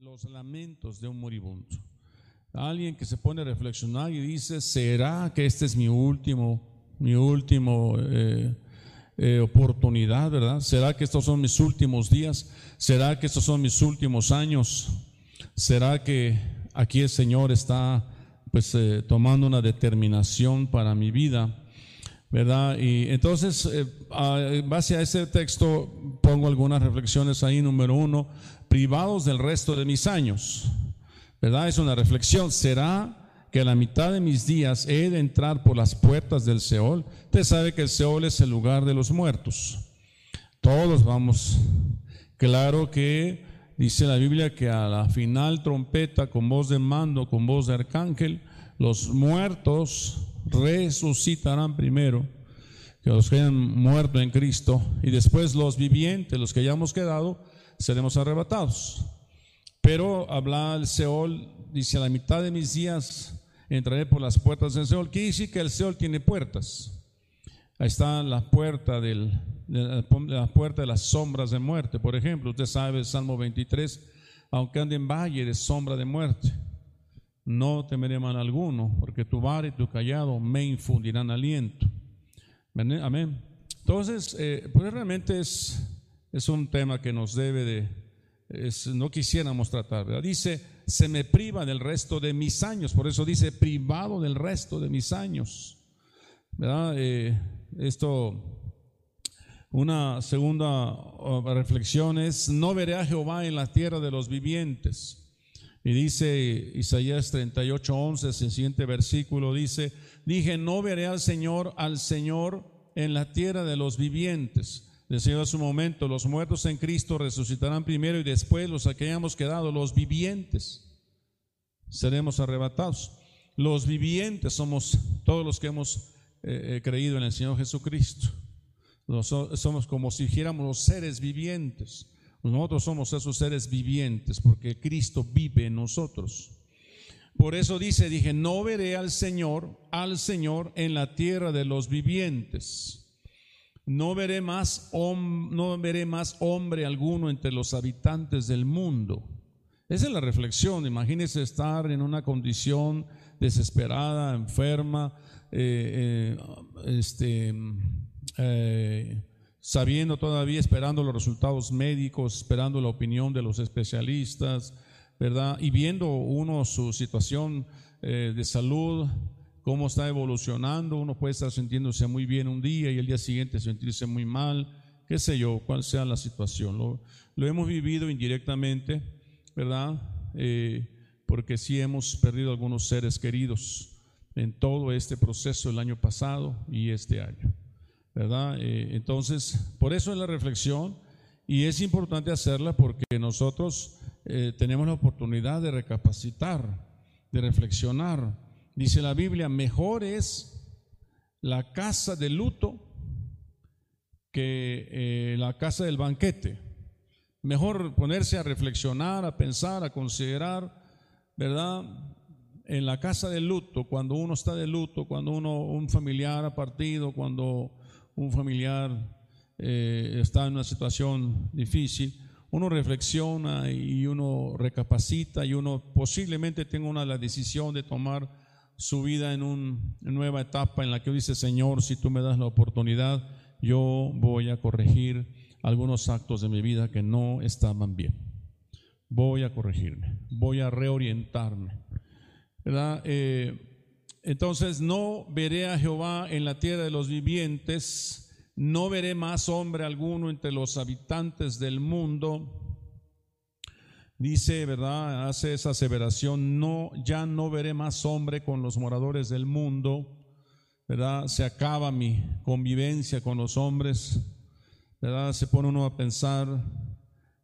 los lamentos de un moribundo. Alguien que se pone a reflexionar y dice, ¿será que este es mi último, mi último eh, eh, oportunidad, verdad? ¿Será que estos son mis últimos días? ¿Será que estos son mis últimos años? ¿Será que aquí el Señor está pues eh, tomando una determinación para mi vida? ¿Verdad? Y entonces, en base a ese texto, pongo algunas reflexiones ahí. Número uno, privados del resto de mis años. ¿Verdad? Es una reflexión. ¿Será que la mitad de mis días he de entrar por las puertas del Seol? Usted sabe que el Seol es el lugar de los muertos. Todos vamos. Claro que dice la Biblia que a la final trompeta, con voz de mando, con voz de arcángel, los muertos resucitarán primero que los que hayan muerto en Cristo y después los vivientes, los que hayamos quedado, seremos arrebatados. Pero habla el Seol, dice, a la mitad de mis días entraré por las puertas del Seol. Quiere decir que el Seol tiene puertas. Ahí está la puerta, del, la puerta de las sombras de muerte. Por ejemplo, usted sabe Salmo 23, aunque ande en valle de sombra de muerte, no temeré mal alguno, porque tu vara y tu callado me infundirán aliento. Amén. Entonces, eh, pues realmente es es un tema que nos debe de, no quisiéramos tratar, ¿verdad? Dice, se me priva del resto de mis años, por eso dice, privado del resto de mis años, ¿verdad? Eh, esto, una segunda reflexión es, no veré a Jehová en la tierra de los vivientes. Y dice Isaías 38, 11, el siguiente versículo dice, dije, no veré al Señor, al Señor en la tierra de los vivientes. Decía a su momento, los muertos en Cristo resucitarán primero y después los que hayamos quedado, los vivientes, seremos arrebatados. Los vivientes somos todos los que hemos eh, eh, creído en el Señor Jesucristo. somos como si dijéramos los seres vivientes. Nosotros somos esos seres vivientes porque Cristo vive en nosotros. Por eso dice, dije, no veré al Señor, al Señor en la tierra de los vivientes no veré más, no veré más hombre alguno entre los habitantes del mundo. Esa es la reflexión. Imagínese estar en una condición desesperada, enferma, eh, eh, este, eh, sabiendo todavía, esperando los resultados médicos, esperando la opinión de los especialistas, ¿verdad? Y viendo uno su situación de salud cómo está evolucionando. Uno puede estar sintiéndose muy bien un día y el día siguiente sentirse muy mal, qué sé yo, cuál sea la situación. Lo, hemos vivido indirectamente, ¿verdad? Eh, porque sí hemos perdido algunos seres queridos en todo este proceso el año pasado y este año, ¿verdad? Eh, entonces, por eso es la reflexión y es importante hacerla porque nosotros eh, tenemos la oportunidad de recapacitar, de reflexionar, Dice la Biblia, mejor es la casa de luto que eh, la casa del banquete. Mejor ponerse a reflexionar, a pensar, a considerar, ¿verdad? En la casa de luto, cuando uno está de luto, cuando uno, un familiar ha partido, cuando un familiar eh, está en una situación difícil, uno reflexiona y uno recapacita y uno posiblemente tenga una la decisión de tomar su vida en una nueva etapa en la que dice, Señor, si tú me das la oportunidad, yo voy a corregir algunos actos de mi vida que no estaban bien. Voy a corregirme, voy a reorientarme. ¿Verdad? Eh, entonces, no veré a Jehová en la tierra de los vivientes, no veré más hombre alguno entre los habitantes del mundo dice, ¿verdad? Hace esa aseveración, no, ya no veré más hombre con los moradores del mundo, ¿verdad? Se acaba mi convivencia con los hombres, ¿verdad? Se pone uno a pensar,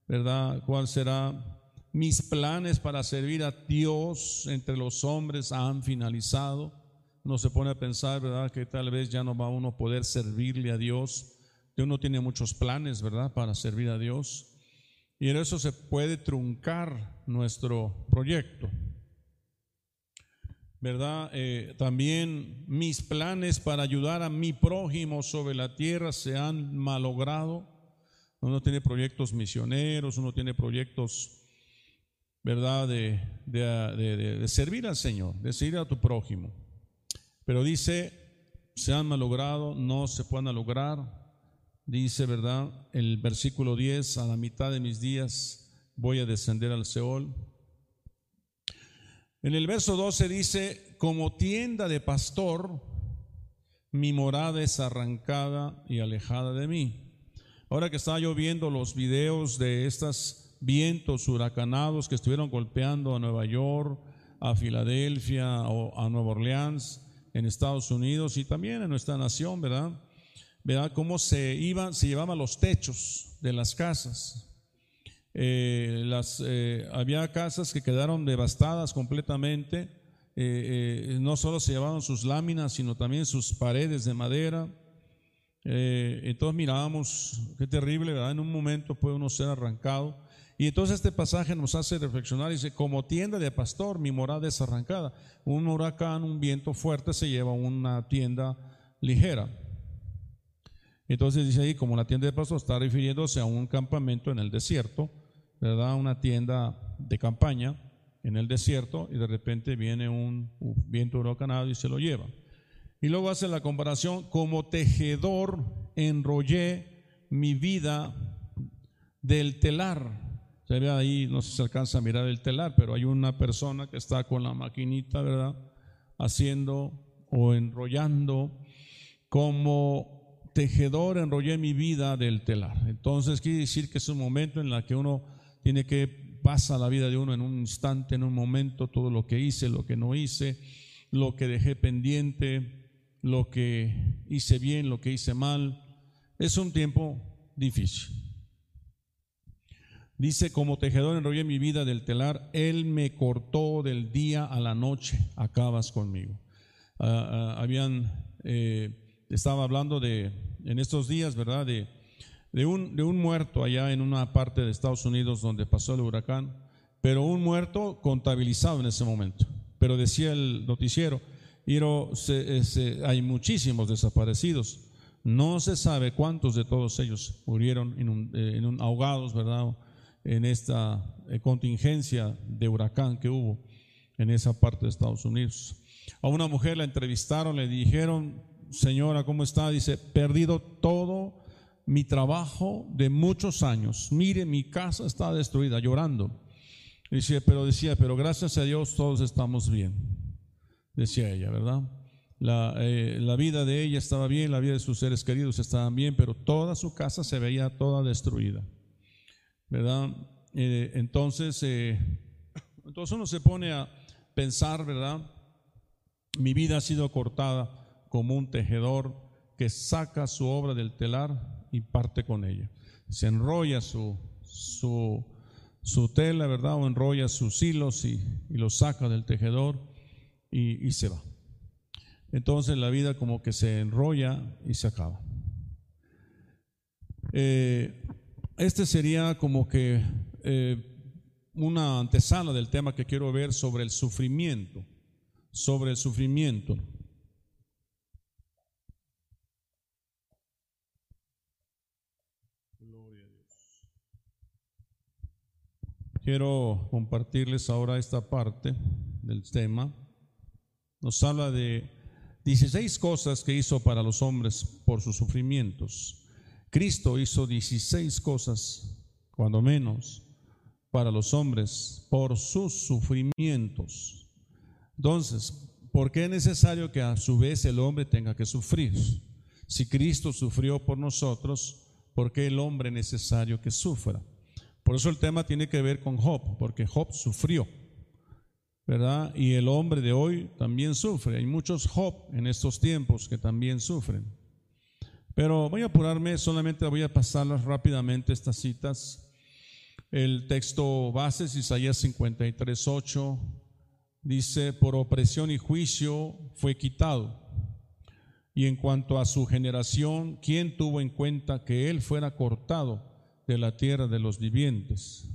¿verdad? ¿Cuál será? Mis planes para servir a Dios entre los hombres han finalizado. Uno se pone a pensar, ¿verdad? Que tal vez ya no va uno a poder servirle a Dios. Que uno tiene muchos planes, ¿verdad? Para servir a Dios. Y en eso se puede truncar nuestro proyecto. ¿Verdad? Eh, también mis planes para ayudar a mi prójimo sobre la tierra se han malogrado. Uno tiene proyectos misioneros, uno tiene proyectos ¿verdad? De, de, servir al Señor, de servir a tu prójimo. Pero dice, se han malogrado, no se pueden lograr. Dice, ¿verdad? El versículo 10, a la mitad de mis días voy a descender al Seol. En el verso 12 dice, como tienda de pastor, mi morada es arrancada y alejada de mí. Ahora que estaba yo viendo los videos de estos vientos huracanados que estuvieron golpeando a Nueva York, a Filadelfia o a Nueva Orleans en Estados Unidos y también en nuestra nación, ¿verdad? ¿Verdad? Cómo se iban, se llevaban los techos de las casas. Eh, eh, había casas que quedaron devastadas completamente eh, no solo se llevaban sus láminas, sino también sus paredes de madera. Entonces mirábamos, qué terrible, ¿verdad? En un momento puede uno ser arrancado. Y entonces este pasaje nos hace reflexionar, dice, como tienda de pastor, mi morada es arrancada. Un huracán, un viento fuerte se lleva una tienda ligera. Entonces dice ahí, como la tienda de pastor está refiriéndose a un campamento en el desierto, ¿verdad? Una tienda de campaña en el desierto y de repente viene un viento huracanado y se lo lleva. Y luego hace la comparación, como tejedor enrollé mi vida del telar. Se ve ahí, no se alcanza a mirar el telar, pero hay una persona que está con la maquinita, ¿verdad? Haciendo o enrollando como tejedor enrollé mi vida del telar. Entonces quiere decir que es un momento en el que uno tiene que pasa la vida de uno en un instante, en un momento, todo lo que hice, lo que no hice, lo que dejé pendiente, lo que hice bien, lo que hice mal. Es un tiempo difícil. Dice, como tejedor enrollé mi vida del telar, Él me cortó del día a la noche, acabas conmigo. Ah, ah, habían, eh, estaba hablando de, en estos días, ¿verdad? De, de un, de un muerto allá en una parte de Estados Unidos donde pasó el huracán, pero un muerto contabilizado en ese momento. Pero decía el noticiero, hay muchísimos desaparecidos. No se sabe cuántos de todos ellos murieron en eh, un, ahogados, ¿verdad? En esta eh, contingencia de huracán que hubo en esa parte de Estados Unidos. A una mujer la entrevistaron, le dijeron, señora, ¿cómo está? Dice, perdido todo mi trabajo de muchos años. Mire, mi casa está destruida, llorando. Decía, pero decía, pero gracias a Dios todos estamos bien. Decía ella, ¿verdad? La, eh, la, vida de ella estaba bien, la vida de sus seres queridos estaban bien, pero toda su casa se veía toda destruida. ¿Verdad? Eh, entonces, eh, entonces uno se pone a pensar, ¿verdad? Mi vida ha sido cortada como un tejedor que saca su obra del telar y parte con ella. Se enrolla su, su, su tela, ¿verdad? O enrolla sus hilos y, los saca del tejedor y, y, se va. Entonces la vida como que se enrolla y se acaba. Eh, este sería como que eh, una antesala del tema que quiero ver sobre el sufrimiento, sobre el sufrimiento. Quiero compartirles ahora esta parte del tema. Nos habla de 16 cosas que hizo para los hombres por sus sufrimientos. Cristo hizo 16 cosas, cuando menos, para los hombres por sus sufrimientos. Entonces, ¿por qué es necesario que a su vez el hombre tenga que sufrir? Si Cristo sufrió por nosotros, ¿por qué el hombre es necesario que sufra? Por eso el tema tiene que ver con Job, porque Job sufrió, ¿verdad? Y el hombre de hoy también sufre. Hay muchos Job en estos tiempos que también sufren. Pero voy a apurarme, solamente voy a pasarlas rápidamente estas citas. El texto base es Isaías 53, 8. Dice, por opresión y juicio fue quitado. Y en cuanto a su generación, ¿quién tuvo en cuenta que él fuera cortado? de la tierra de los vivientes,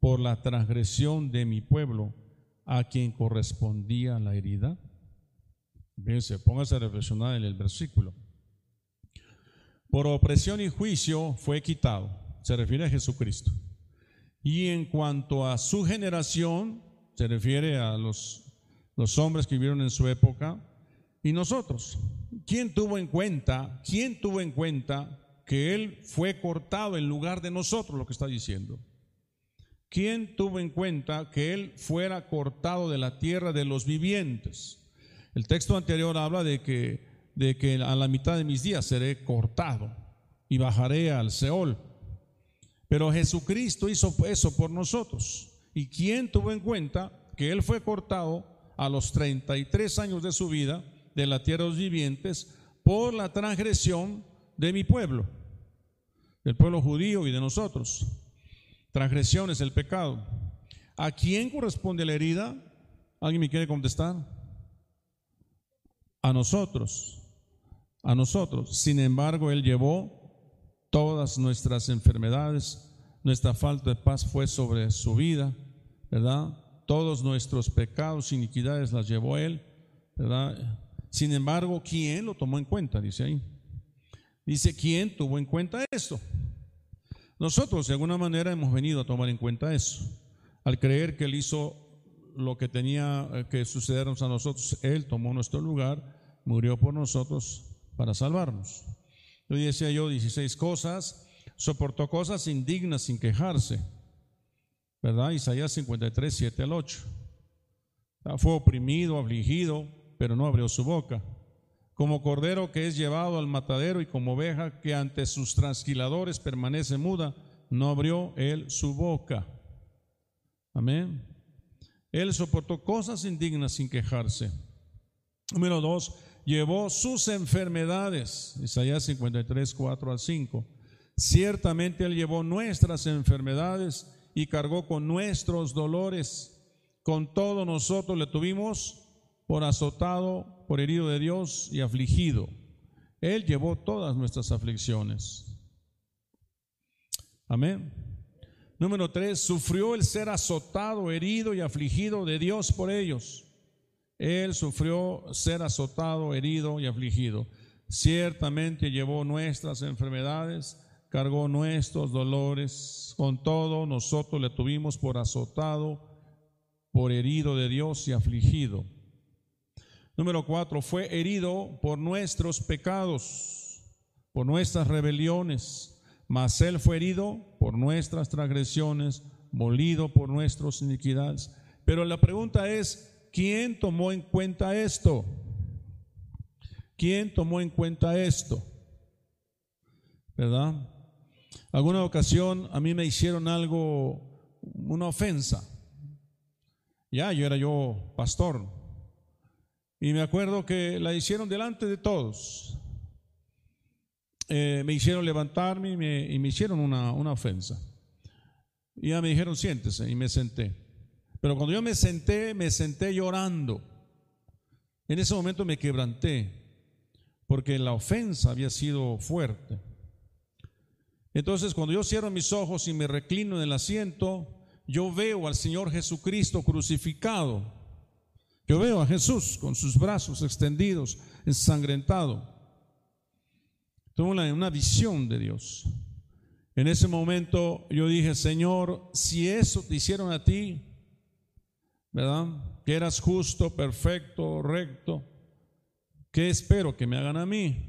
por la transgresión de mi pueblo, a quien correspondía la herida. Póngase a reflexionar en el versículo. Por opresión y juicio fue quitado, se refiere a Jesucristo. Y en cuanto a su generación, se refiere a los, los hombres que vivieron en su época, y nosotros. ¿Quién tuvo en cuenta, quién tuvo en cuenta que Él fue cortado en lugar de nosotros, lo que está diciendo? ¿Quién tuvo en cuenta que Él fuera cortado de la tierra de los vivientes? El texto anterior habla de que, de que a la mitad de mis días seré cortado y bajaré al Seol. Pero Jesucristo hizo eso por nosotros. ¿Y quién tuvo en cuenta que Él fue cortado a los 33 años de su vida de la tierra de los vivientes por la transgresión de mi pueblo, del pueblo judío y de nosotros. Transgresión es el pecado. ¿A quién corresponde la herida? ¿Alguien me quiere contestar? A nosotros, a nosotros. Sin embargo, Él llevó todas nuestras enfermedades, nuestra falta de paz fue sobre su vida, ¿verdad? Todos nuestros pecados, iniquidades las llevó Él, ¿verdad? Sin embargo, ¿quién lo tomó en cuenta? Dice ahí. Dice, ¿quién tuvo en cuenta esto? Nosotros de alguna manera hemos venido a tomar en cuenta eso. Al creer que Él hizo lo que tenía que sucedernos a nosotros, Él tomó nuestro lugar, murió por nosotros para salvarnos. Hoy decía yo 16 cosas, soportó cosas indignas sin quejarse. ¿Verdad? Isaías 53, 7 al 8. Fue oprimido, afligido, pero no abrió su boca. Como cordero que es llevado al matadero y como oveja que ante sus transquiladores permanece muda, no abrió él su boca. Amén. Él soportó cosas indignas sin quejarse. Número dos, llevó sus enfermedades. Isaías 53, 4 al 5. Ciertamente Él llevó nuestras enfermedades y cargó con nuestros dolores. Con todo nosotros le tuvimos por azotado, por herido de Dios y afligido. Él llevó todas nuestras aflicciones. Amén. Número tres, sufrió el ser azotado, herido y afligido de Dios por ellos. Él sufrió ser azotado, herido y afligido. Ciertamente llevó nuestras enfermedades, cargó nuestros dolores. Con todo, nosotros le tuvimos por azotado, por herido de Dios y afligido. Número cuatro, fue herido por nuestros pecados, por nuestras rebeliones, mas Él fue herido por nuestras transgresiones, molido por nuestras iniquidades. Pero la pregunta es, ¿quién tomó en cuenta esto? ¿Quién tomó en cuenta esto? ¿Verdad? Alguna ocasión a mí me hicieron algo, una ofensa. Ya, yo era yo pastor, y me acuerdo que la hicieron delante de todos. Eh, me hicieron levantarme y me, hicieron una, una, ofensa. Y ya me dijeron, siéntese, y me senté. Pero cuando yo me senté, me senté llorando. En ese momento me quebranté, porque la ofensa había sido fuerte. Entonces, cuando yo cierro mis ojos y me reclino en el asiento, yo veo al Señor Jesucristo crucificado yo veo a Jesús con sus brazos extendidos, ensangrentado. Tuve una, una visión de Dios. En ese momento yo dije, Señor, si eso te hicieron a ti, ¿verdad? Que eras justo, perfecto, recto, ¿qué espero que me hagan a mí?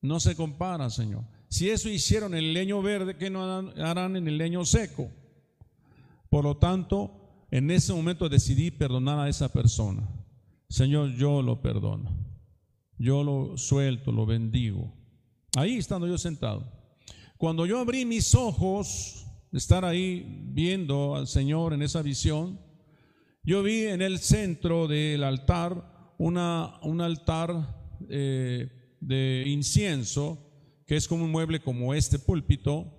No se compara, Señor. Si eso hicieron en el leño verde, ¿qué no harán en el leño seco? Por lo tanto, en ese momento decidí perdonar a esa persona. Señor, yo lo perdono. Yo lo suelto, lo bendigo. Ahí estando yo sentado. Cuando yo abrí mis ojos, estar ahí viendo al Señor en esa visión, yo vi en el centro del altar una, un altar eh, de incienso, que es como un mueble como este púlpito,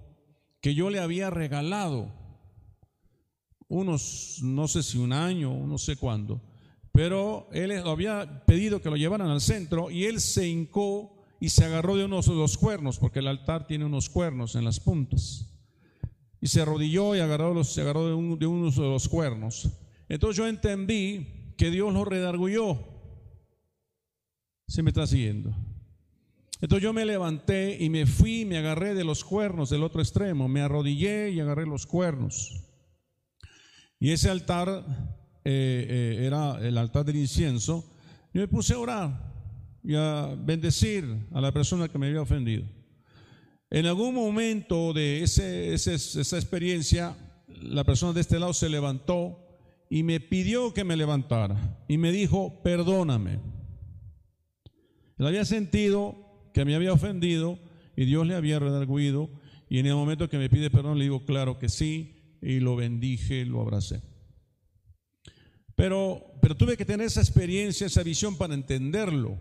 que yo le había regalado unos, no sé si un año, no sé cuándo, pero él había pedido que lo llevaran al centro y él se hincó y se agarró de unos de los cuernos, porque el altar tiene unos cuernos en las puntas. Y se arrodilló y agarró se agarró de, uno de unos de los cuernos. Entonces yo entendí que Dios lo redargulló. Se me está siguiendo. Entonces yo me levanté y me fui, me agarré de los cuernos del otro extremo, me arrodillé y agarré los cuernos. Y ese altar eh, eh, era el altar del incienso. Y me puse a orar y a bendecir a la persona que me había ofendido. En algún momento de esa experiencia, la persona de este lado se levantó y me pidió que me levantara y me dijo, perdóname. Él había sentido que me había ofendido y Dios le había redarguido y en el momento que me pide perdón le digo, claro que sí, y lo bendije, lo abracé. Pero, pero tuve que tener esa experiencia, esa visión para entenderlo.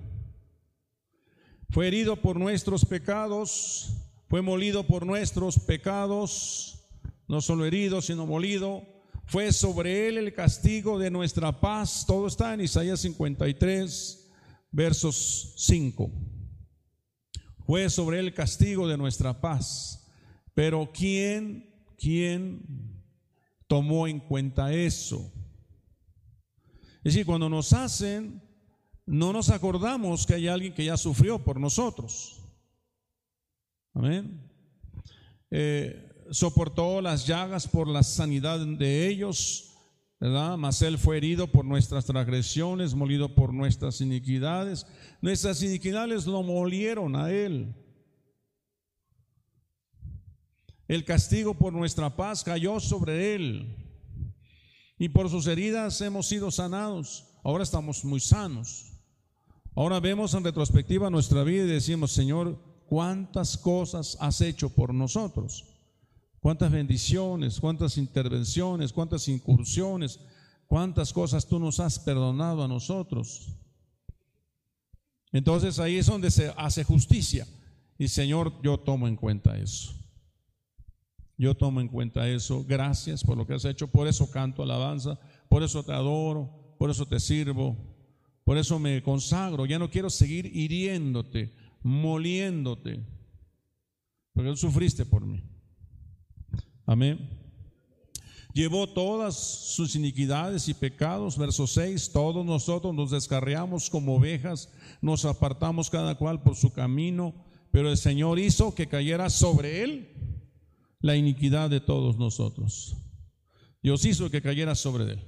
Fue herido por nuestros pecados, fue molido por nuestros pecados, no solo herido, sino molido. Fue sobre él el castigo de nuestra paz. Todo está en Isaías 53, versos 5. Fue sobre él el castigo de nuestra paz. Pero ¿quién, quién tomó en cuenta eso? Es decir, cuando nos hacen, no nos acordamos que hay alguien que ya sufrió por nosotros. Amén. Eh, soportó las llagas por la sanidad de ellos, ¿verdad? Mas él fue herido por nuestras transgresiones, molido por nuestras iniquidades. Nuestras iniquidades lo molieron a él. El castigo por nuestra paz cayó sobre él. Y por sus heridas hemos sido sanados. Ahora estamos muy sanos. Ahora vemos en retrospectiva nuestra vida y decimos, Señor, ¿cuántas cosas has hecho por nosotros? ¿Cuántas bendiciones, cuántas intervenciones, cuántas incursiones, cuántas cosas tú nos has perdonado a nosotros? Entonces ahí es donde se hace justicia. Y Señor, yo tomo en cuenta eso. Yo tomo en cuenta eso. Gracias por lo que has hecho. Por eso canto alabanza. Por eso te adoro. Por eso te sirvo. Por eso me consagro. Ya no quiero seguir hiriéndote, moliéndote. Porque tú sufriste por mí. Amén. Llevó todas sus iniquidades y pecados. Verso 6. Todos nosotros nos descarriamos como ovejas. Nos apartamos cada cual por su camino. Pero el Señor hizo que cayera sobre él la iniquidad de todos nosotros. Dios hizo que cayera sobre él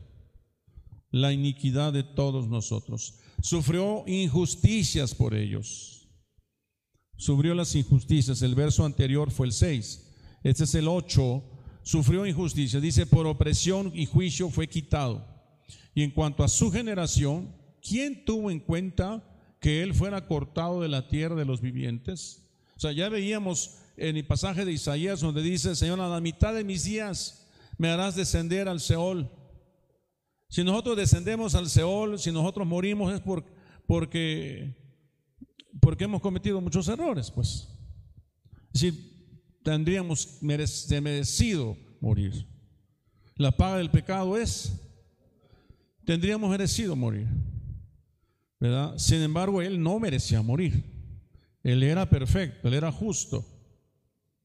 la iniquidad de todos nosotros. Sufrió injusticias por ellos. Sufrió las injusticias. El verso anterior fue el 6. Este es el 8. Sufrió injusticia. Dice, por opresión y juicio fue quitado. Y en cuanto a su generación, ¿quién tuvo en cuenta que él fuera cortado de la tierra de los vivientes? O sea, ya veíamos en el pasaje de Isaías donde dice, Señor, a la mitad de mis días me harás descender al Seol. Si nosotros descendemos al Seol, si nosotros morimos es por, porque, porque hemos cometido muchos errores, pues. Es decir, tendríamos merecido morir. La paga del pecado es, tendríamos merecido morir. ¿verdad? Sin embargo, él no merecía morir. Él era perfecto, él era justo.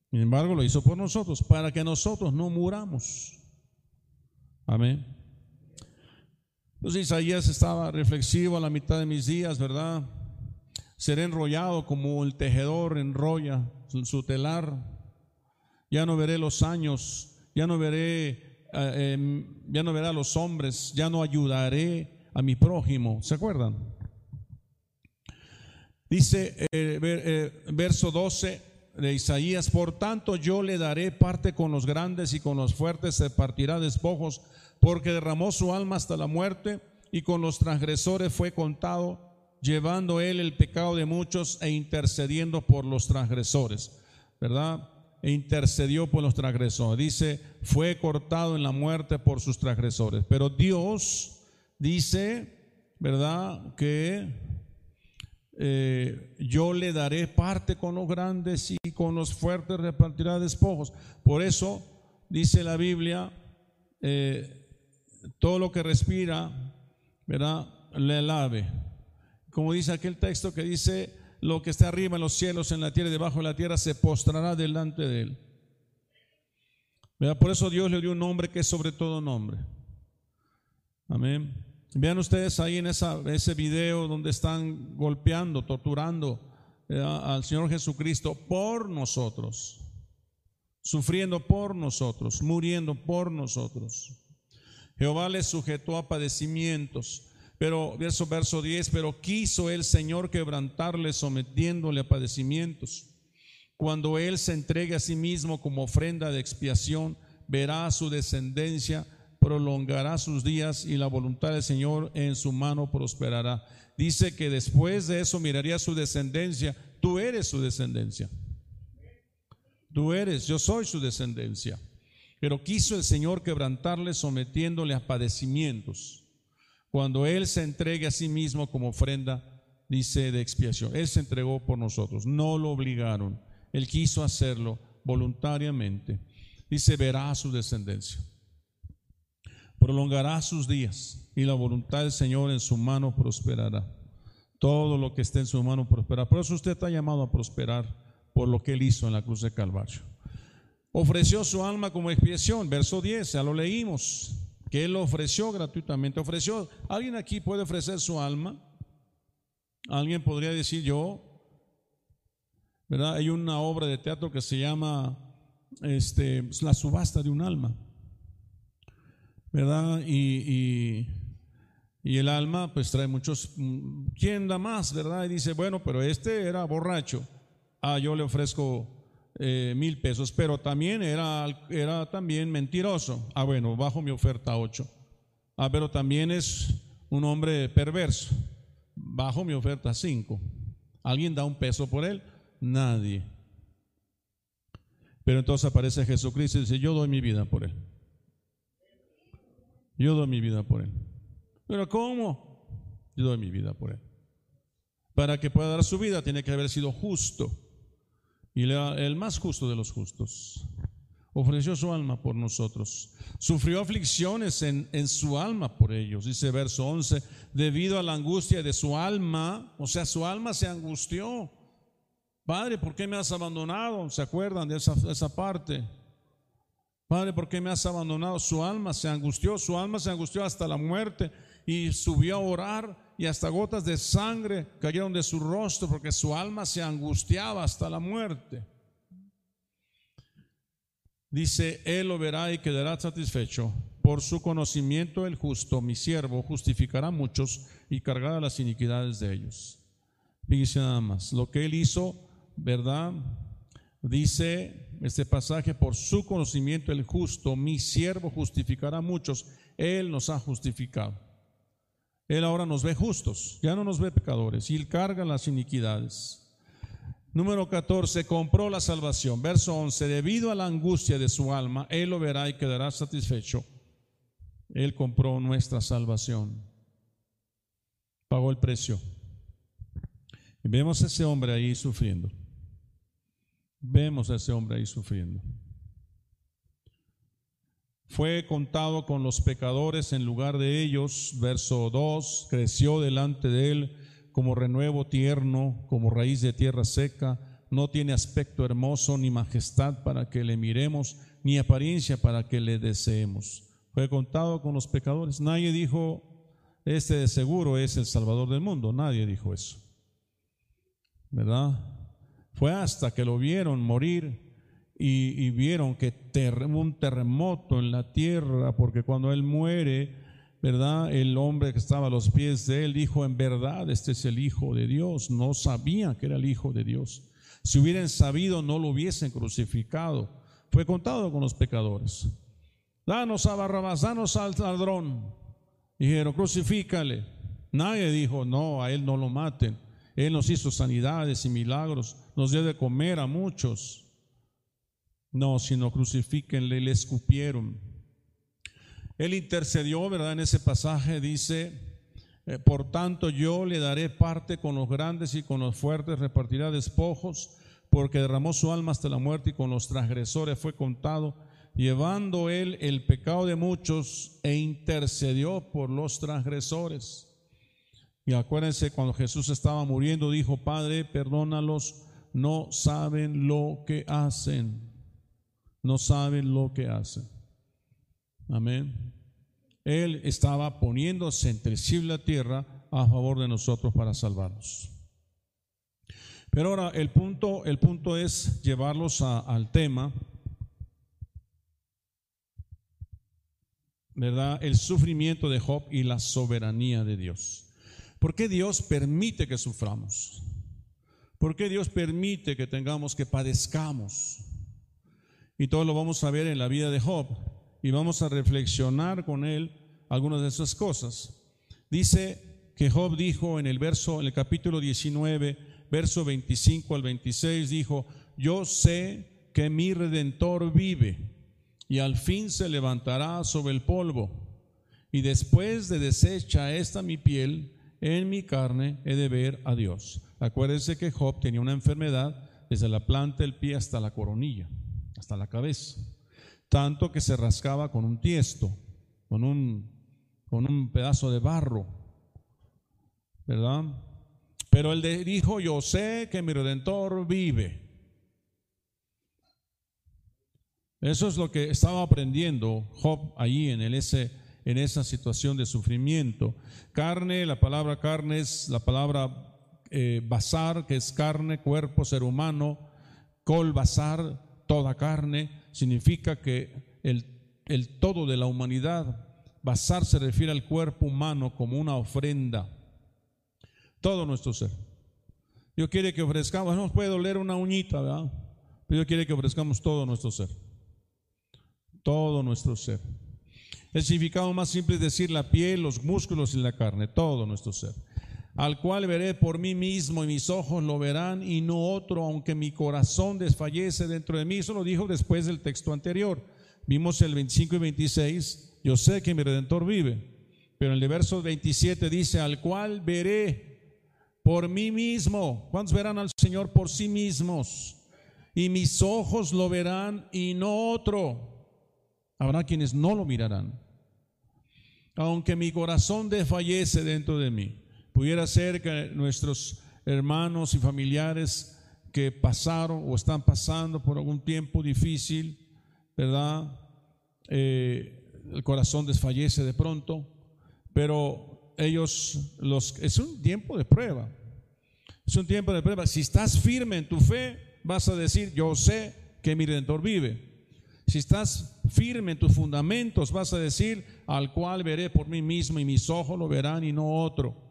Sin embargo, lo hizo por nosotros, para que nosotros no muramos. Amén. Entonces Isaías estaba reflexivo a la mitad de mis días, ¿verdad? Seré enrollado como el tejedor enrolla su telar. Ya no veré los años, ya no veré, eh, em, ya no veré a los hombres, ya no ayudaré a mi prójimo. ¿Se acuerdan? Dice eh, eh, verso 12, de Isaías, por tanto yo le daré parte con los grandes y con los fuertes se partirá despojos, porque derramó su alma hasta la muerte y con los transgresores fue contado, llevando él el pecado de muchos e intercediendo por los transgresores, ¿verdad? E intercedió por los transgresores. Dice, fue cortado en la muerte por sus transgresores. Pero Dios dice, ¿verdad? Que eh, yo le daré parte con los grandes y con los fuertes repartirá despojos. Por eso dice la Biblia, eh, todo lo que respira, ¿verdad? Le lave. Como dice aquel texto que dice, lo que está arriba en los cielos, en la tierra y debajo de la tierra, se postrará delante de él. Por eso Dios le dio un nombre que es sobre todo nombre. Amén. Vean ustedes ahí en ese video donde están golpeando, torturando eh, al Señor Jesucristo por nosotros, sufriendo por nosotros, muriendo por nosotros. Jehová le sujetó a padecimientos. Pero, verso, verso 10, pero quiso el Señor quebrantarle sometiéndole a padecimientos. Cuando Él se entregue a sí mismo como ofrenda de expiación, verá a su descendencia, prolongará sus días y la voluntad del Señor en su mano prosperará. Dice que después de eso miraría su descendencia. Tú eres su descendencia. Tú eres, yo soy su descendencia. Pero quiso el Señor quebrantarle sometiéndole a padecimientos. Cuando Él se entregue a sí mismo como ofrenda, dice, de expiación. Él se entregó por nosotros, no lo obligaron. Él quiso hacerlo voluntariamente. Dice, verá su descendencia. Prolongará sus días y la voluntad del Señor en su mano prosperará. Todo lo que esté en su mano prosperará. Por eso usted está llamado a prosperar por lo que Él hizo en la cruz de Calvario. Ofreció su alma como expiación, verso 10, ya lo leímos, que Él ofreció gratuitamente. Ofreció, ¿alguien aquí puede ofrecer su alma? Alguien podría decir yo, ¿verdad? Hay una obra de teatro que se llama este, La subasta de un alma, ¿verdad? Y, y, el alma pues trae muchos, ¿quién da más, verdad? Y dice, bueno, pero este era borracho, ah, yo le ofrezco eh, mil pesos, pero también era, era también mentiroso. Ah, bueno, bajo mi oferta ocho. Ah, pero también es un hombre perverso. Bajo mi oferta cinco. ¿Alguien da un peso por él? Nadie. Pero entonces aparece Jesucristo y dice, yo doy mi vida por él. Yo doy mi vida por él. Pero ¿cómo? Yo doy mi vida por él. Para que pueda dar su vida tiene que haber sido justo y el más justo de los justos. Ofreció su alma por nosotros. Sufrió aflicciones en, en, su alma por ellos. Dice verso 11, debido a la angustia de su alma, o sea, su alma se angustió. Padre, ¿por qué me has abandonado? ¿Se acuerdan de esa, esa parte? Padre, ¿por qué me has abandonado? Su alma se angustió, su alma se angustió hasta la muerte y subió a orar y hasta gotas de sangre cayeron de su rostro porque su alma se angustiaba hasta la muerte. Dice, Él lo verá y quedará satisfecho. Por su conocimiento el justo, mi siervo, justificará a muchos y cargará las iniquidades de ellos. Fíjese nada más, lo que Él hizo, ¿verdad? Dice este pasaje, por su conocimiento el justo, mi siervo, justificará a muchos. Él nos ha justificado. Él ahora nos ve justos, ya no nos ve pecadores, y Él carga las iniquidades. Número 14, compró la salvación. Verso 11, debido a la angustia de su alma, Él lo verá y quedará satisfecho. Él compró nuestra salvación. Pagó el precio. Y vemos a ese hombre ahí sufriendo. Vemos a ese hombre ahí sufriendo. Fue contado con los pecadores en lugar de ellos. Verso 2, creció delante de él como renuevo tierno, como raíz de tierra seca. No tiene aspecto hermoso ni majestad para que le miremos, ni apariencia para que le deseemos. Fue contado con los pecadores. Nadie dijo, este de seguro es el Salvador del mundo. Nadie dijo eso. ¿Verdad? Fue hasta que lo vieron morir y, vieron que un terremoto en la tierra, porque cuando él muere, ¿verdad? El hombre que estaba a los pies de él dijo, en verdad, este es el Hijo de Dios. No sabían que era el Hijo de Dios. Si hubieran sabido, no lo hubiesen crucificado. Fue contado con los pecadores. Danos a Barrabás, danos al ladrón. Dijeron, crucifícale. Nadie dijo, no, a él no lo maten. Él nos hizo sanidades y milagros, nos dio de comer a muchos. No, sino crucifíquenle le escupieron. Él intercedió, ¿verdad? En ese pasaje dice, eh, por tanto yo le daré parte con los grandes y con los fuertes, repartirá despojos, porque derramó su alma hasta la muerte y con los transgresores fue contado, llevando él el pecado de muchos e intercedió por los transgresores. Y acuérdense, cuando Jesús estaba muriendo, dijo, Padre, perdónalos, no saben lo que hacen no saben lo que hacen. Amén. Él estaba poniéndose entre sí la tierra a favor de nosotros para salvarnos. Pero ahora el punto, el punto es llevarlos al tema ¿verdad? El sufrimiento de Job y la soberanía de Dios. ¿Por qué Dios permite que suframos? ¿Por qué Dios permite que tengamos que padezcamos? Y todo lo vamos a ver en la vida de Job y vamos a reflexionar con él algunas de esas cosas. Dice que Job dijo en el verso en el capítulo 19, verso 25 al 26 dijo, "Yo sé que mi redentor vive y al fin se levantará sobre el polvo. Y después de deshecha esta mi piel, en mi carne he de ver a Dios. Acuérdense que Job tenía una enfermedad desde la planta del pie hasta la coronilla, hasta la cabeza. Tanto que se rascaba con un tiesto, con un, con un pedazo de barro, ¿verdad? Pero él dijo, yo sé que mi redentor vive. Eso es lo que estaba aprendiendo Job allí en, el ese, en esa situación de sufrimiento. Carne, la palabra carne es la palabra eh, basar, que es carne, cuerpo, ser humano. Col basar, toda carne, significa que el, el todo de la humanidad. Basar se refiere al cuerpo humano como una ofrenda. Todo nuestro ser. Dios quiere que ofrezcamos, no nos puede doler una uñita, ¿verdad? Pero Dios quiere que ofrezcamos todo nuestro ser todo nuestro ser. El significado más simple es decir la piel, los músculos y la carne, todo nuestro ser. Al cual veré por mí mismo y mis ojos lo verán y no otro, aunque mi corazón desfallece dentro de mí. Eso lo dijo después del texto anterior. Vimos el 25 y 26, yo sé que mi redentor vive. Pero en el verso 27 dice, al cual veré por mí mismo. ¿Cuántos verán al Señor por sí mismos? Y mis ojos lo verán y no otro. Habrá quienes no lo mirarán. Aunque mi corazón desfallece dentro de mí, pudiera ser que nuestros hermanos y familiares que pasaron o están pasando por algún tiempo difícil, ¿verdad? Eh, el corazón desfallece de pronto, pero ellos, los, es un tiempo de prueba. Es un tiempo de prueba. Si estás firme en tu fe, vas a decir, yo sé que mi redentor vive. Si estás firme en tus fundamentos, vas a decir, al cual veré por mí mismo y mis ojos lo verán y no otro.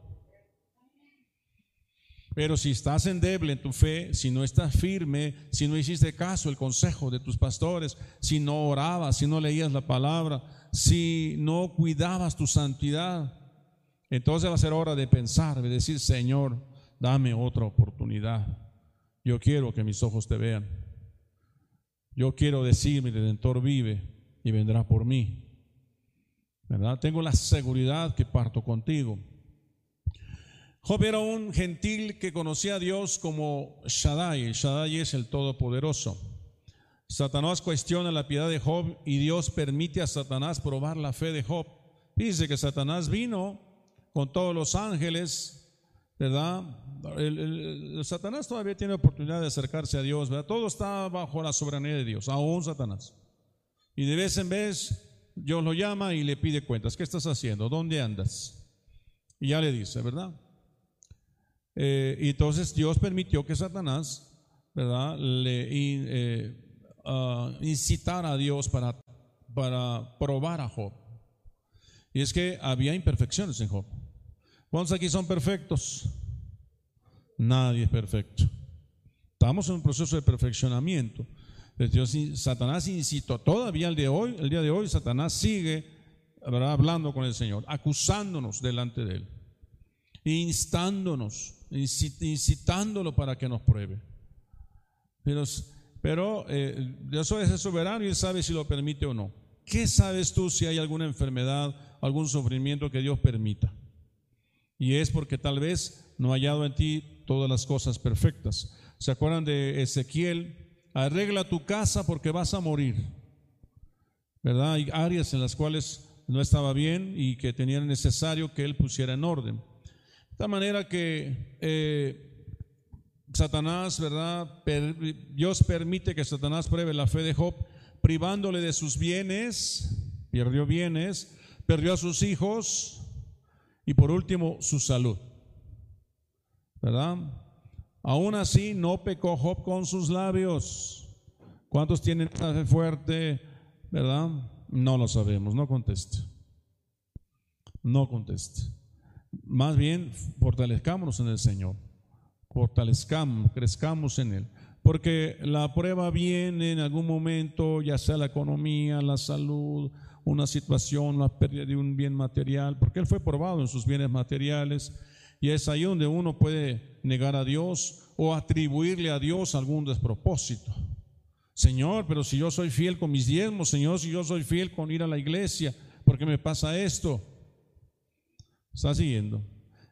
Pero si estás endeble en tu fe, si no estás firme, si no hiciste caso el consejo de tus pastores, si no orabas, si no leías la palabra, si no cuidabas tu santidad, entonces va a ser hora de pensar, de decir, Señor, dame otra oportunidad. Yo quiero que mis ojos te vean. Yo quiero decir, mi redentor vive y vendrá por mí. ¿Verdad? Tengo la seguridad que parto contigo. Job era un gentil que conocía a Dios como Shaddai. Shaddai es el Todopoderoso. Satanás cuestiona la piedad de Job y Dios permite a Satanás probar la fe de Job. Dice que Satanás vino con todos los ángeles, ¿verdad? Satanás todavía tiene oportunidad de acercarse a Dios, ¿verdad? Todo está bajo la soberanía de Dios, aún Satanás. Y de vez en vez Dios lo llama y le pide cuentas. ¿Qué estás haciendo? ¿Dónde andas? Y ya le dice, ¿verdad? Eh, entonces Dios permitió que Satanás. Le eh, ah, incitara a Dios para, para probar a Job. Y es que había imperfecciones en Job. ¿Cuántos aquí son perfectos? Nadie es perfecto. Estamos en un proceso de perfeccionamiento. Dios, Satanás incitó, todavía el, de hoy, el día de hoy, Satanás sigue hablando con el Señor, acusándonos delante de Él, instándonos, incitándolo para que nos pruebe. Pero, pero eh, Dios es soberano y Él sabe si lo permite o no. ¿Qué sabes tú si hay alguna enfermedad, algún sufrimiento que Dios permita? Y es porque tal vez no ha hallado en ti todas las cosas perfectas. ¿Se acuerdan de Ezequiel? Arregla tu casa porque vas a morir. ¿Verdad? Hay áreas en las cuales no estaba bien y que tenían necesario que él pusiera en orden. Tal manera que eh, Satanás, ¿verdad? Dios permite que Satanás pruebe la fe de Job, privándole de sus bienes, perdió bienes, perdió a sus hijos y por último su salud. ¿verdad? Aún así no pecó Job con sus labios. ¿Cuántos tienen una fe fuerte, verdad? No lo sabemos, no conteste. No conteste. Más bien, fortalezcámonos en el Señor. Fortalezcamos, crezcamos en Él. Porque la prueba viene en algún momento, ya sea la economía, la salud, una situación, la pérdida de un bien material, porque Él fue probado en sus bienes materiales. Y es ahí donde uno puede negar a Dios o atribuirle a Dios algún despropósito. Señor, pero si yo soy fiel con mis diezmos, Señor, si yo soy fiel con ir a la iglesia, ¿por qué me pasa esto? ¿Está siguiendo?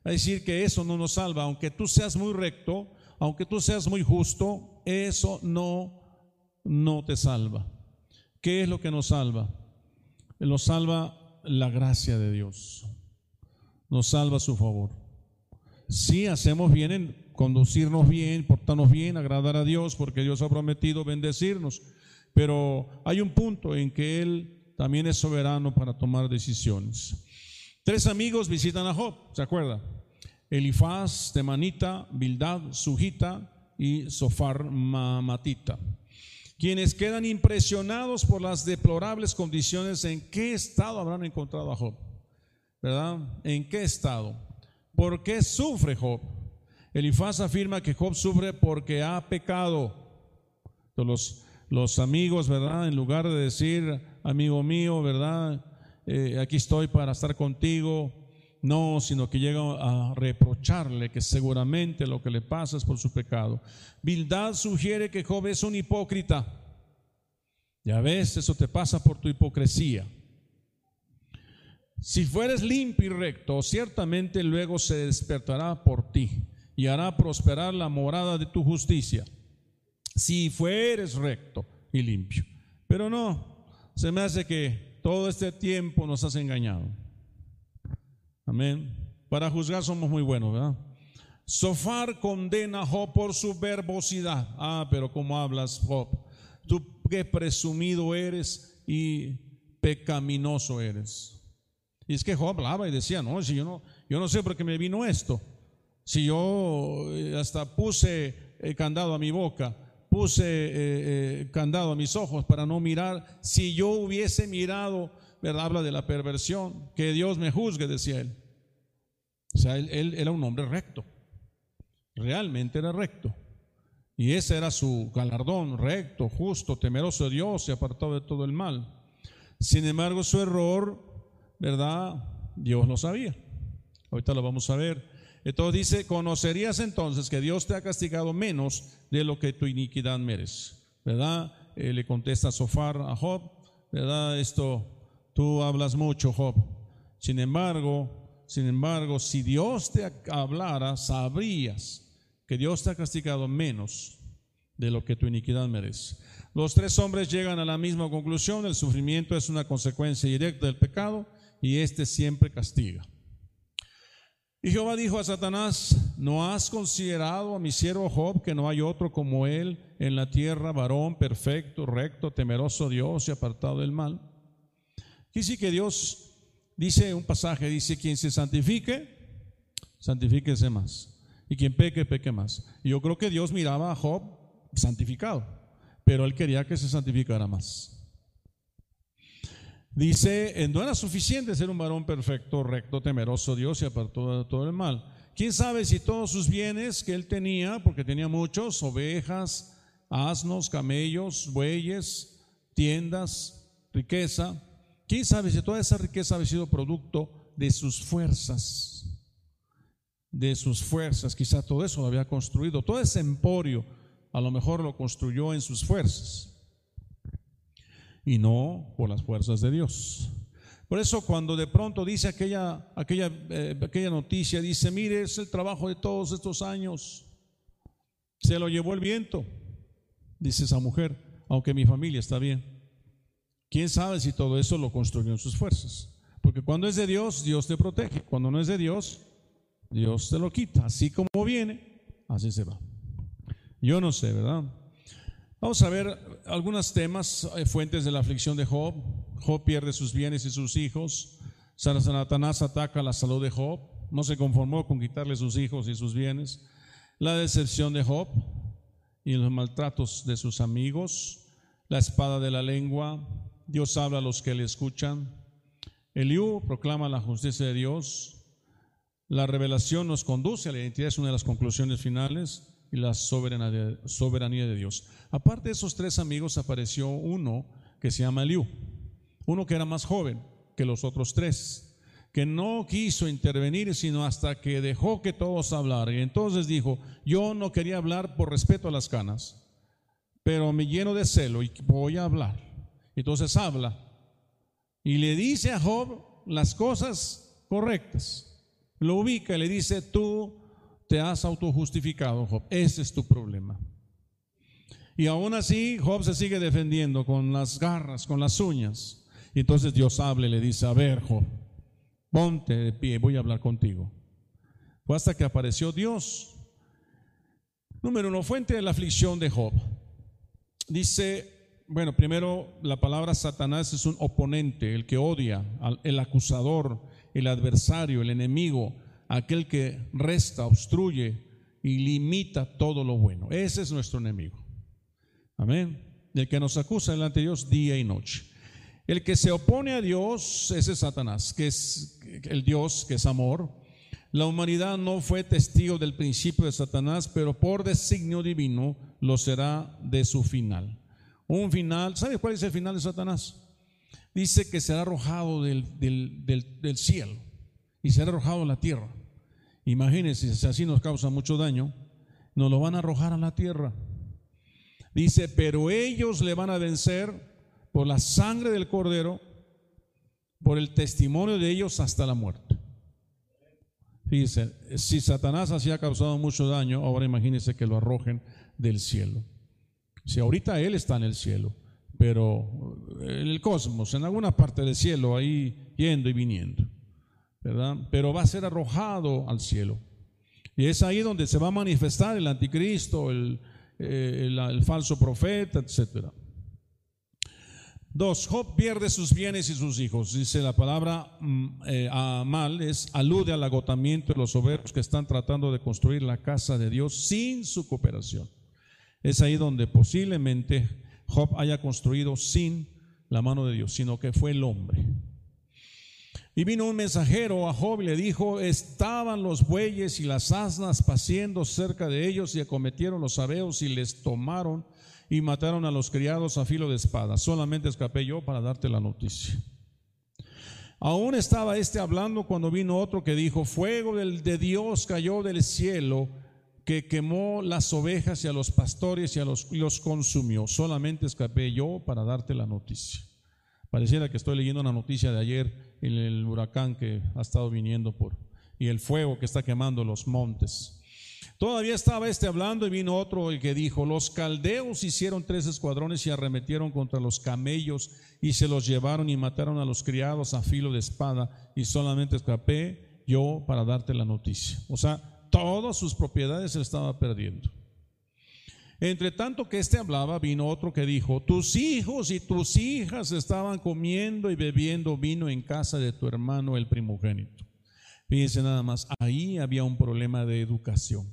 Es decir, que eso no nos salva, aunque tú seas muy recto, aunque tú seas muy justo, eso no, no te salva. ¿Qué es lo que nos salva? Nos salva la gracia de Dios, nos salva su favor. Si hacemos bien en conducirnos bien, portarnos bien, agradar a Dios, porque Dios ha prometido bendecirnos. Pero hay un punto en que Él también es soberano para tomar decisiones. Tres amigos visitan a Job, ¿se acuerda? Elifaz, Temanita, Bildad, Sujita y Sofar Mamatita, quienes quedan impresionados por las deplorables condiciones en qué estado habrán encontrado a Job, ¿verdad? ¿En qué estado? ¿Por qué sufre Job? Elifaz afirma que Job sufre porque ha pecado. Los, los amigos, ¿verdad? En lugar de decir, amigo mío, ¿verdad? Eh, aquí estoy para estar contigo. No, sino que llega a reprocharle que seguramente lo que le pasa es por su pecado. Bildad sugiere que Job es un hipócrita. Ya ves, eso te pasa por tu hipocresía. Si fueres limpio y recto, ciertamente luego se despertará por ti y hará prosperar la morada de tu justicia, si fueres recto y limpio. Pero no, se me hace que todo este tiempo nos has engañado. Amén. Para juzgar somos muy buenos, ¿verdad? Sofar condena a Job por su verbosidad. Ah, pero ¿cómo hablas, Job? Tú qué presumido eres y pecaminoso eres. Y es que Job hablaba y decía, no, si yo no, yo no sé por qué me vino esto. Si yo eh, hasta puse el candado a mi boca, puse eh, eh, candado a mis ojos para no mirar, si yo hubiese mirado, ¿verdad? Habla de la perversión, que Dios me juzgue, decía él. O sea, él, él era un hombre recto, realmente era recto. Y ese era su galardón, recto, justo, temeroso de Dios y apartado de todo el mal. Sin embargo, su error, ¿verdad? Dios lo sabía. Ahorita lo vamos a ver. Entonces dice, conocerías entonces que Dios te ha castigado menos de lo que tu iniquidad merece. ¿Verdad? Eh, le contesta Sofar a Job, ¿verdad? Esto, tú hablas mucho, Job. Sin embargo, sin embargo, si Dios te hablara, sabrías que Dios te ha castigado menos de lo que tu iniquidad merece. Los tres hombres llegan a la misma conclusión, el sufrimiento es una consecuencia directa del pecado y éste siempre castiga. Y Jehová dijo a Satanás, ¿no has considerado a mi siervo Job que no hay otro como él en la tierra, varón perfecto, recto, temeroso Dios y apartado del mal? Aquí sí que Dios dice un pasaje, dice, quien se santifique, santifíquese más. Y quien peque, peque más. Y yo creo que Dios miraba a Job santificado, pero él quería que se santificara más. Dice, no era suficiente ser un varón perfecto, recto, temeroso Dios y apartado de todo el mal. ¿Quién sabe si todos sus bienes que él tenía, porque tenía muchos, ovejas, asnos, camellos, bueyes, tiendas, riqueza, quién sabe si toda esa riqueza había sido producto de sus fuerzas, de sus fuerzas, quizá todo eso lo había construido, todo ese emporio a lo mejor lo construyó en sus fuerzas y no por las fuerzas de Dios. Por eso cuando de pronto dice aquella, aquella, eh, aquella noticia, dice, mire, es el trabajo de todos estos años, se lo llevó el viento, dice esa mujer, aunque mi familia está bien. ¿Quién sabe si todo eso lo construyó en sus fuerzas? Porque cuando es de Dios, Dios te protege. Cuando no es de Dios, Dios te lo quita. Así como viene, así se va. Yo no sé, ¿verdad? Vamos a ver algunos temas, eh, fuentes de la aflicción de Job. Job pierde sus bienes y sus hijos. Satanás ataca la salud de Job. No se conformó con quitarle sus hijos y sus bienes. La decepción de Job y los maltratos de sus amigos. La espada de la lengua. Dios habla a los que le escuchan. Eliú proclama la justicia de Dios. La revelación nos conduce a la identidad, es una de las conclusiones finales, y la soberanía, de Dios. Aparte de esos tres amigos, apareció uno que se llama Eliú, uno que era más joven que los otros tres, que no quiso intervenir sino hasta que dejó que todos hablaran. Y entonces dijo, yo no quería hablar por respeto a las canas, pero me lleno de celo y voy a hablar. Entonces habla y le dice a Job las cosas correctas. Lo ubica y le dice, tú te has autojustificado, Job. Ese es tu problema. Y aún así, Job se sigue defendiendo con las garras, con las uñas. Y entonces Dios habla y le dice, a ver, Job, ponte de pie, voy a hablar contigo. Fue hasta que apareció Dios. Número uno, fuente de la aflicción de Job. Dice bueno, primero la palabra Satanás es un oponente, el que odia, el acusador, el adversario, el enemigo, aquel que resta, obstruye y limita todo lo bueno. Ese es nuestro enemigo. Amén. El que nos acusa delante de Dios día y noche. El que se opone a Dios, ese es Satanás, que es el Dios, que es amor. La humanidad no fue testigo del principio de Satanás, pero por designio divino lo será de su final un final. ¿Sabe cuál es el final de Satanás? Dice que será arrojado del, cielo y será arrojado a la tierra. Imagínense, si así nos causa mucho daño, nos lo van a arrojar a la tierra. Dice, pero ellos le van a vencer por la sangre del cordero, por el testimonio de ellos hasta la muerte. Dice, si Satanás así ha causado mucho daño, ahora imagínense que lo arrojen del cielo. Si ahorita Él está en el cielo, pero en el cosmos, en alguna parte del cielo, ahí yendo y viniendo, Pero va a ser arrojado al cielo. Y es ahí donde se va a manifestar el anticristo, el, eh, falso profeta, etc. Dos, Job pierde sus bienes y sus hijos. Dice la palabra mm, eh, a mal, es alude al agotamiento de los obreros que están tratando de construir la casa de Dios sin su cooperación. Es ahí donde posiblemente Job haya construido sin la mano de Dios, sino que fue el hombre. Y vino un mensajero a Job y le dijo, estaban los bueyes y las asnas paciendo cerca de ellos y acometieron los abeos y les tomaron y mataron a los criados a filo de espada. Solamente escapé yo para darte la noticia. Aún estaba este hablando cuando vino otro que dijo, fuego de Dios cayó del cielo que quemó las ovejas y a los pastores y a los, los consumió. Solamente escapé yo para darte la noticia. Pareciera que estoy leyendo una noticia de ayer el huracán que ha estado viniendo por y el fuego que está quemando los montes. Todavía estaba este hablando y vino otro el que dijo, los caldeos hicieron tres escuadrones y arremetieron contra los camellos y se los llevaron y mataron a los criados a filo de espada y solamente escapé yo para darte la noticia. O sea, todas sus propiedades se estaba perdiendo. Entre tanto que éste hablaba, vino otro que dijo, tus hijos y tus hijas estaban comiendo y bebiendo vino en casa de tu hermano el primogénito. Fíjense nada más, ahí había un problema de educación.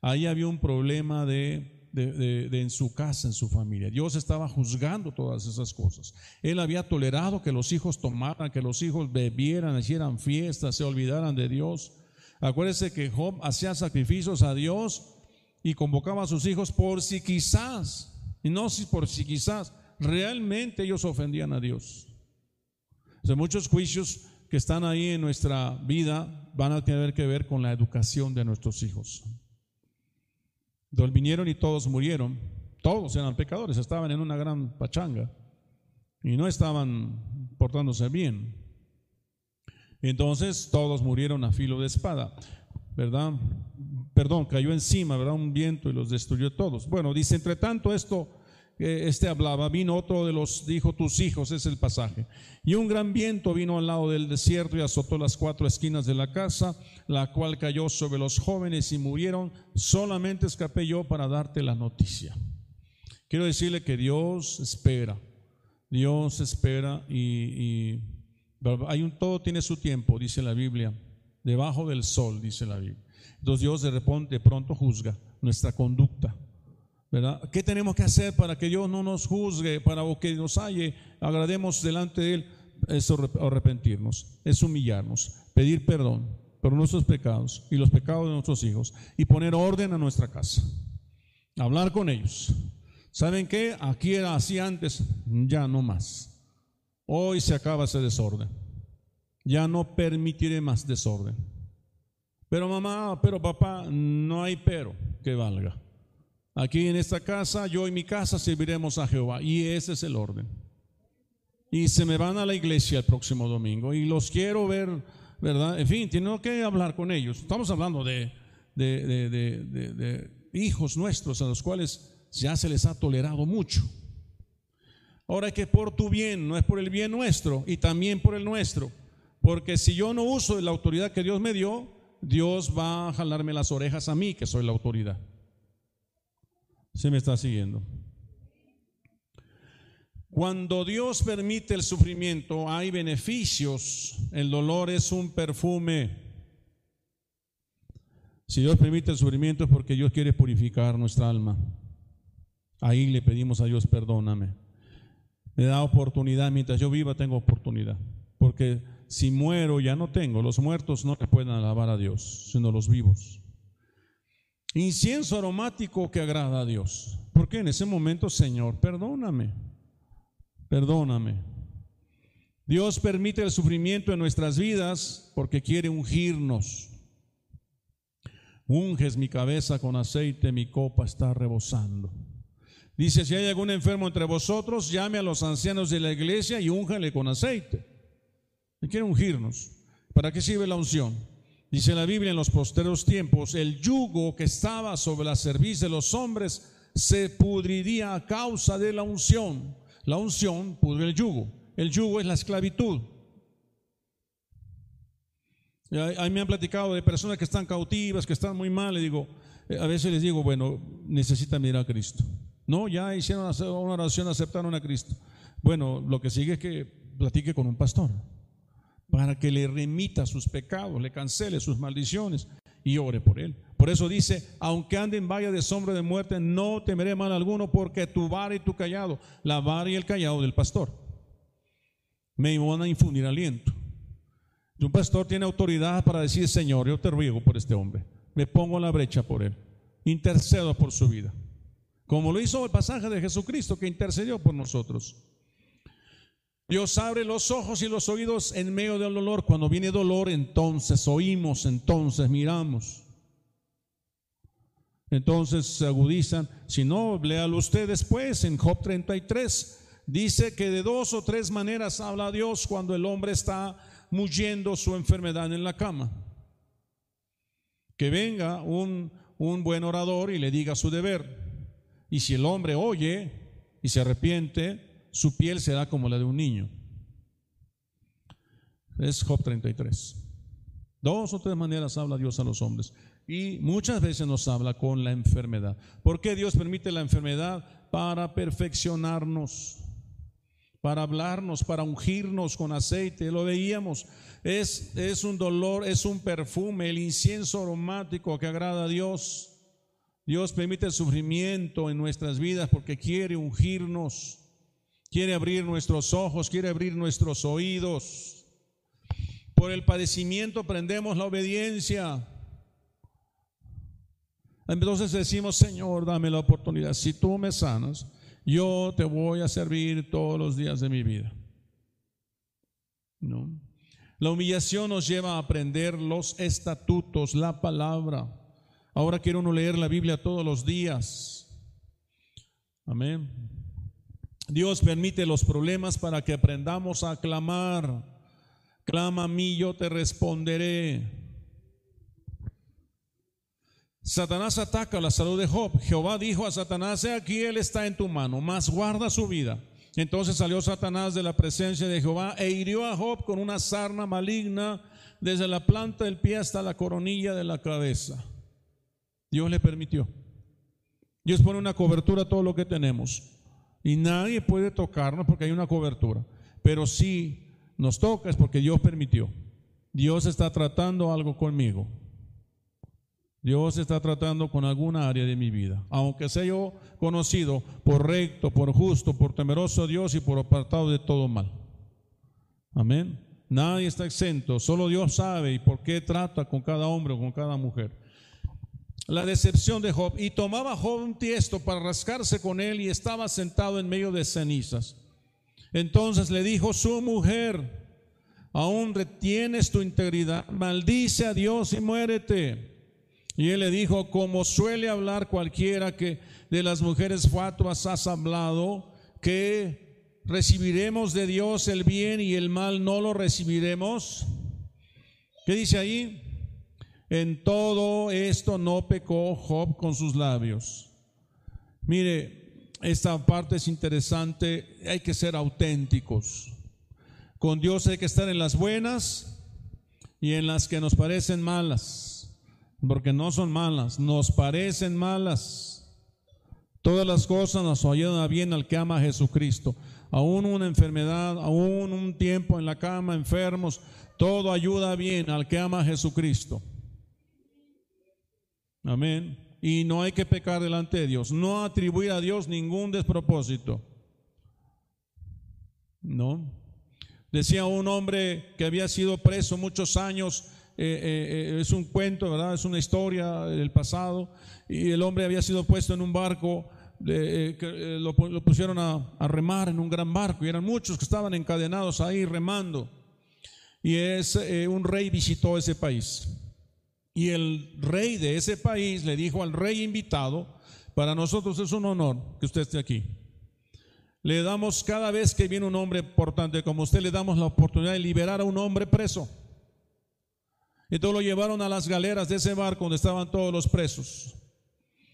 Ahí había un problema de, de, en su casa, en su familia. Dios estaba juzgando todas esas cosas. Él había tolerado que los hijos tomaran, que los hijos bebieran, hicieran fiestas, se olvidaran de Dios. Acuérdese que Job hacía sacrificios a Dios y convocaba a sus hijos por si quizás, y no si por si quizás, realmente ellos ofendían a Dios. O muchos juicios que están ahí en nuestra vida van a tener que ver con la educación de nuestros hijos. Donde vinieron y todos murieron, todos eran pecadores, estaban en una gran pachanga y no estaban portándose bien. Entonces todos murieron a filo de espada, ¿verdad? Perdón, cayó encima, ¿verdad? Un viento y los destruyó todos. Bueno, dice, entre tanto esto, este hablaba, vino otro de los, dijo, tus hijos, es el pasaje. Y un gran viento vino al lado del desierto y azotó las cuatro esquinas de la casa, la cual cayó sobre los jóvenes y murieron. Solamente escapé yo para darte la noticia. Quiero decirle que Dios espera, Dios espera y hay un, todo tiene su tiempo, dice la Biblia. Debajo del sol, dice la Biblia. Entonces Dios de, repente, pronto juzga nuestra conducta. ¿Verdad? ¿Qué tenemos que hacer para que Dios no nos juzgue, para que nos halle, agrademos delante de Él? Es arrepentirnos, es humillarnos, pedir perdón por nuestros pecados y los pecados de nuestros hijos y poner orden a nuestra casa. Hablar con ellos. ¿Saben qué? Aquí era así antes, ya no más. Hoy se acaba ese desorden. Ya no permitiré más desorden. Pero mamá, pero papá, no hay pero que valga. Aquí en esta casa, yo y mi casa serviremos a Jehová. Y ese es el orden. Y se me van a la iglesia el próximo domingo. Y los quiero ver, ¿verdad? En fin, tengo que hablar con ellos. Estamos hablando de, de, de hijos nuestros a los cuales ya se les ha tolerado mucho. Ahora que por tu bien, no es por el bien nuestro y también por el nuestro. Porque si yo no uso la autoridad que Dios me dio, Dios va a jalarme las orejas a mí, que soy la autoridad. Se me está siguiendo. Cuando Dios permite el sufrimiento, hay beneficios. El dolor es un perfume. Si Dios permite el sufrimiento es porque Dios quiere purificar nuestra alma. Ahí le pedimos a Dios, perdóname. Me da oportunidad, mientras yo viva tengo oportunidad. Porque si muero ya no tengo. Los muertos no le pueden alabar a Dios, sino los vivos. Incienso aromático que agrada a Dios. Porque en ese momento, Señor, perdóname. Perdóname. Dios permite el sufrimiento en nuestras vidas porque quiere ungirnos. Unges mi cabeza con aceite, mi copa está rebosando. Dice, si hay algún enfermo entre vosotros, llame a los ancianos de la iglesia y úngale con aceite. Y quiere ungirnos. ¿Para qué sirve la unción? Dice la Biblia en los posteros tiempos, el yugo que estaba sobre la cerviz de los hombres se pudriría a causa de la unción. La unción pudre el yugo. El yugo es la esclavitud. Ahí me han platicado de personas que están cautivas, que están muy mal. Le digo, eh, a veces les digo, bueno, necesitan mirar a Cristo. No, ya hicieron una oración, aceptaron a Cristo. Bueno, lo que sigue es que platique con un pastor para que le remita sus pecados, le cancele sus maldiciones y ore por él. Por eso dice, aunque ande en valle de sombra de muerte, no temeré mal alguno, porque tu vara y tu callado, la vara y el callado del pastor, me van a infundir aliento. Y un pastor tiene autoridad para decir, Señor, yo te ruego por este hombre, me pongo en la brecha por él, intercedo por su vida, como lo hizo el pasaje de Jesucristo que intercedió por nosotros. Dios abre los ojos y los oídos en medio del dolor. Cuando viene dolor, entonces oímos, entonces miramos. Entonces se agudizan. Si no, léalo usted después en Job 33. Dice que de dos o tres maneras habla Dios cuando el hombre está muriendo su enfermedad en la cama. Que venga un, un buen orador y le diga su deber. Y si el hombre oye y se arrepiente, su piel será como la de un niño. Es Job 33. Dos o tres maneras habla Dios a los hombres. Y muchas veces nos habla con la enfermedad. ¿Por qué Dios permite la enfermedad? Para perfeccionarnos, para hablarnos, para ungirnos con aceite. Lo veíamos. Es, es un dolor, es un perfume, el incienso aromático que agrada a Dios. Dios permite el sufrimiento en nuestras vidas porque quiere ungirnos. Quiere abrir nuestros ojos, quiere abrir nuestros oídos. Por el padecimiento aprendemos la obediencia. Entonces decimos, Señor, dame la oportunidad. Si tú me sanas, yo te voy a servir todos los días de mi vida. ¿No? La humillación nos lleva a aprender los estatutos, la palabra. Ahora quiero uno leer la Biblia todos los días. Amén. Dios permite los problemas para que aprendamos a clamar. Clama a mí, yo te responderé. Satanás ataca la salud de Job. Jehová dijo a Satanás, he aquí él está en tu mano, mas guarda su vida. Entonces salió Satanás de la presencia de Jehová e hirió a Job con una sarna maligna desde la planta del pie hasta la coronilla de la cabeza. Dios le permitió. Dios pone una cobertura a todo lo que tenemos. Y nadie puede tocarnos porque hay una cobertura. Pero si nos toca es porque Dios permitió. Dios está tratando algo conmigo. Dios está tratando con alguna área de mi vida. Aunque sea yo conocido por recto, por justo, por temeroso Dios y por apartado de todo mal. Amén. Nadie está exento, solo Dios sabe y por qué trata con cada hombre o con cada mujer. La decepción de Job. Y tomaba Job un tiesto para rascarse con él y estaba sentado en medio de cenizas. Entonces le dijo su mujer, aún retienes tu integridad, maldice a Dios y muérete. Y él le dijo, como suele hablar cualquiera que de las mujeres fatuas has hablado, que recibiremos de Dios el bien y el mal no lo recibiremos. ¿Qué dice ahí? En todo esto no pecó Job con sus labios. Mire, esta parte es interesante, hay que ser auténticos. Con Dios hay que estar en las buenas y en las que nos parecen malas porque no son malas, nos parecen malas. Todas las cosas nos ayudan bien al que ama a Jesucristo. Aún una enfermedad, aún un tiempo en la cama, enfermos, todo ayuda bien al que ama a Jesucristo. Amén. Y no hay que pecar delante de Dios, no atribuir a Dios ningún despropósito. No. Decía un hombre que había sido preso muchos años eh, eh, eh, es un cuento, ¿verdad? Es una historia del pasado. Y el hombre había sido puesto en un barco, lo, pusieron a, remar en un gran barco y eran muchos que estaban encadenados ahí remando. Y es, un rey visitó ese país. Y el rey de ese país le dijo al rey invitado, para nosotros es un honor que usted esté aquí. Le damos cada vez que viene un hombre importante como usted, le damos la oportunidad de liberar a un hombre preso. Entonces lo llevaron a las galeras de ese barco donde estaban todos los presos.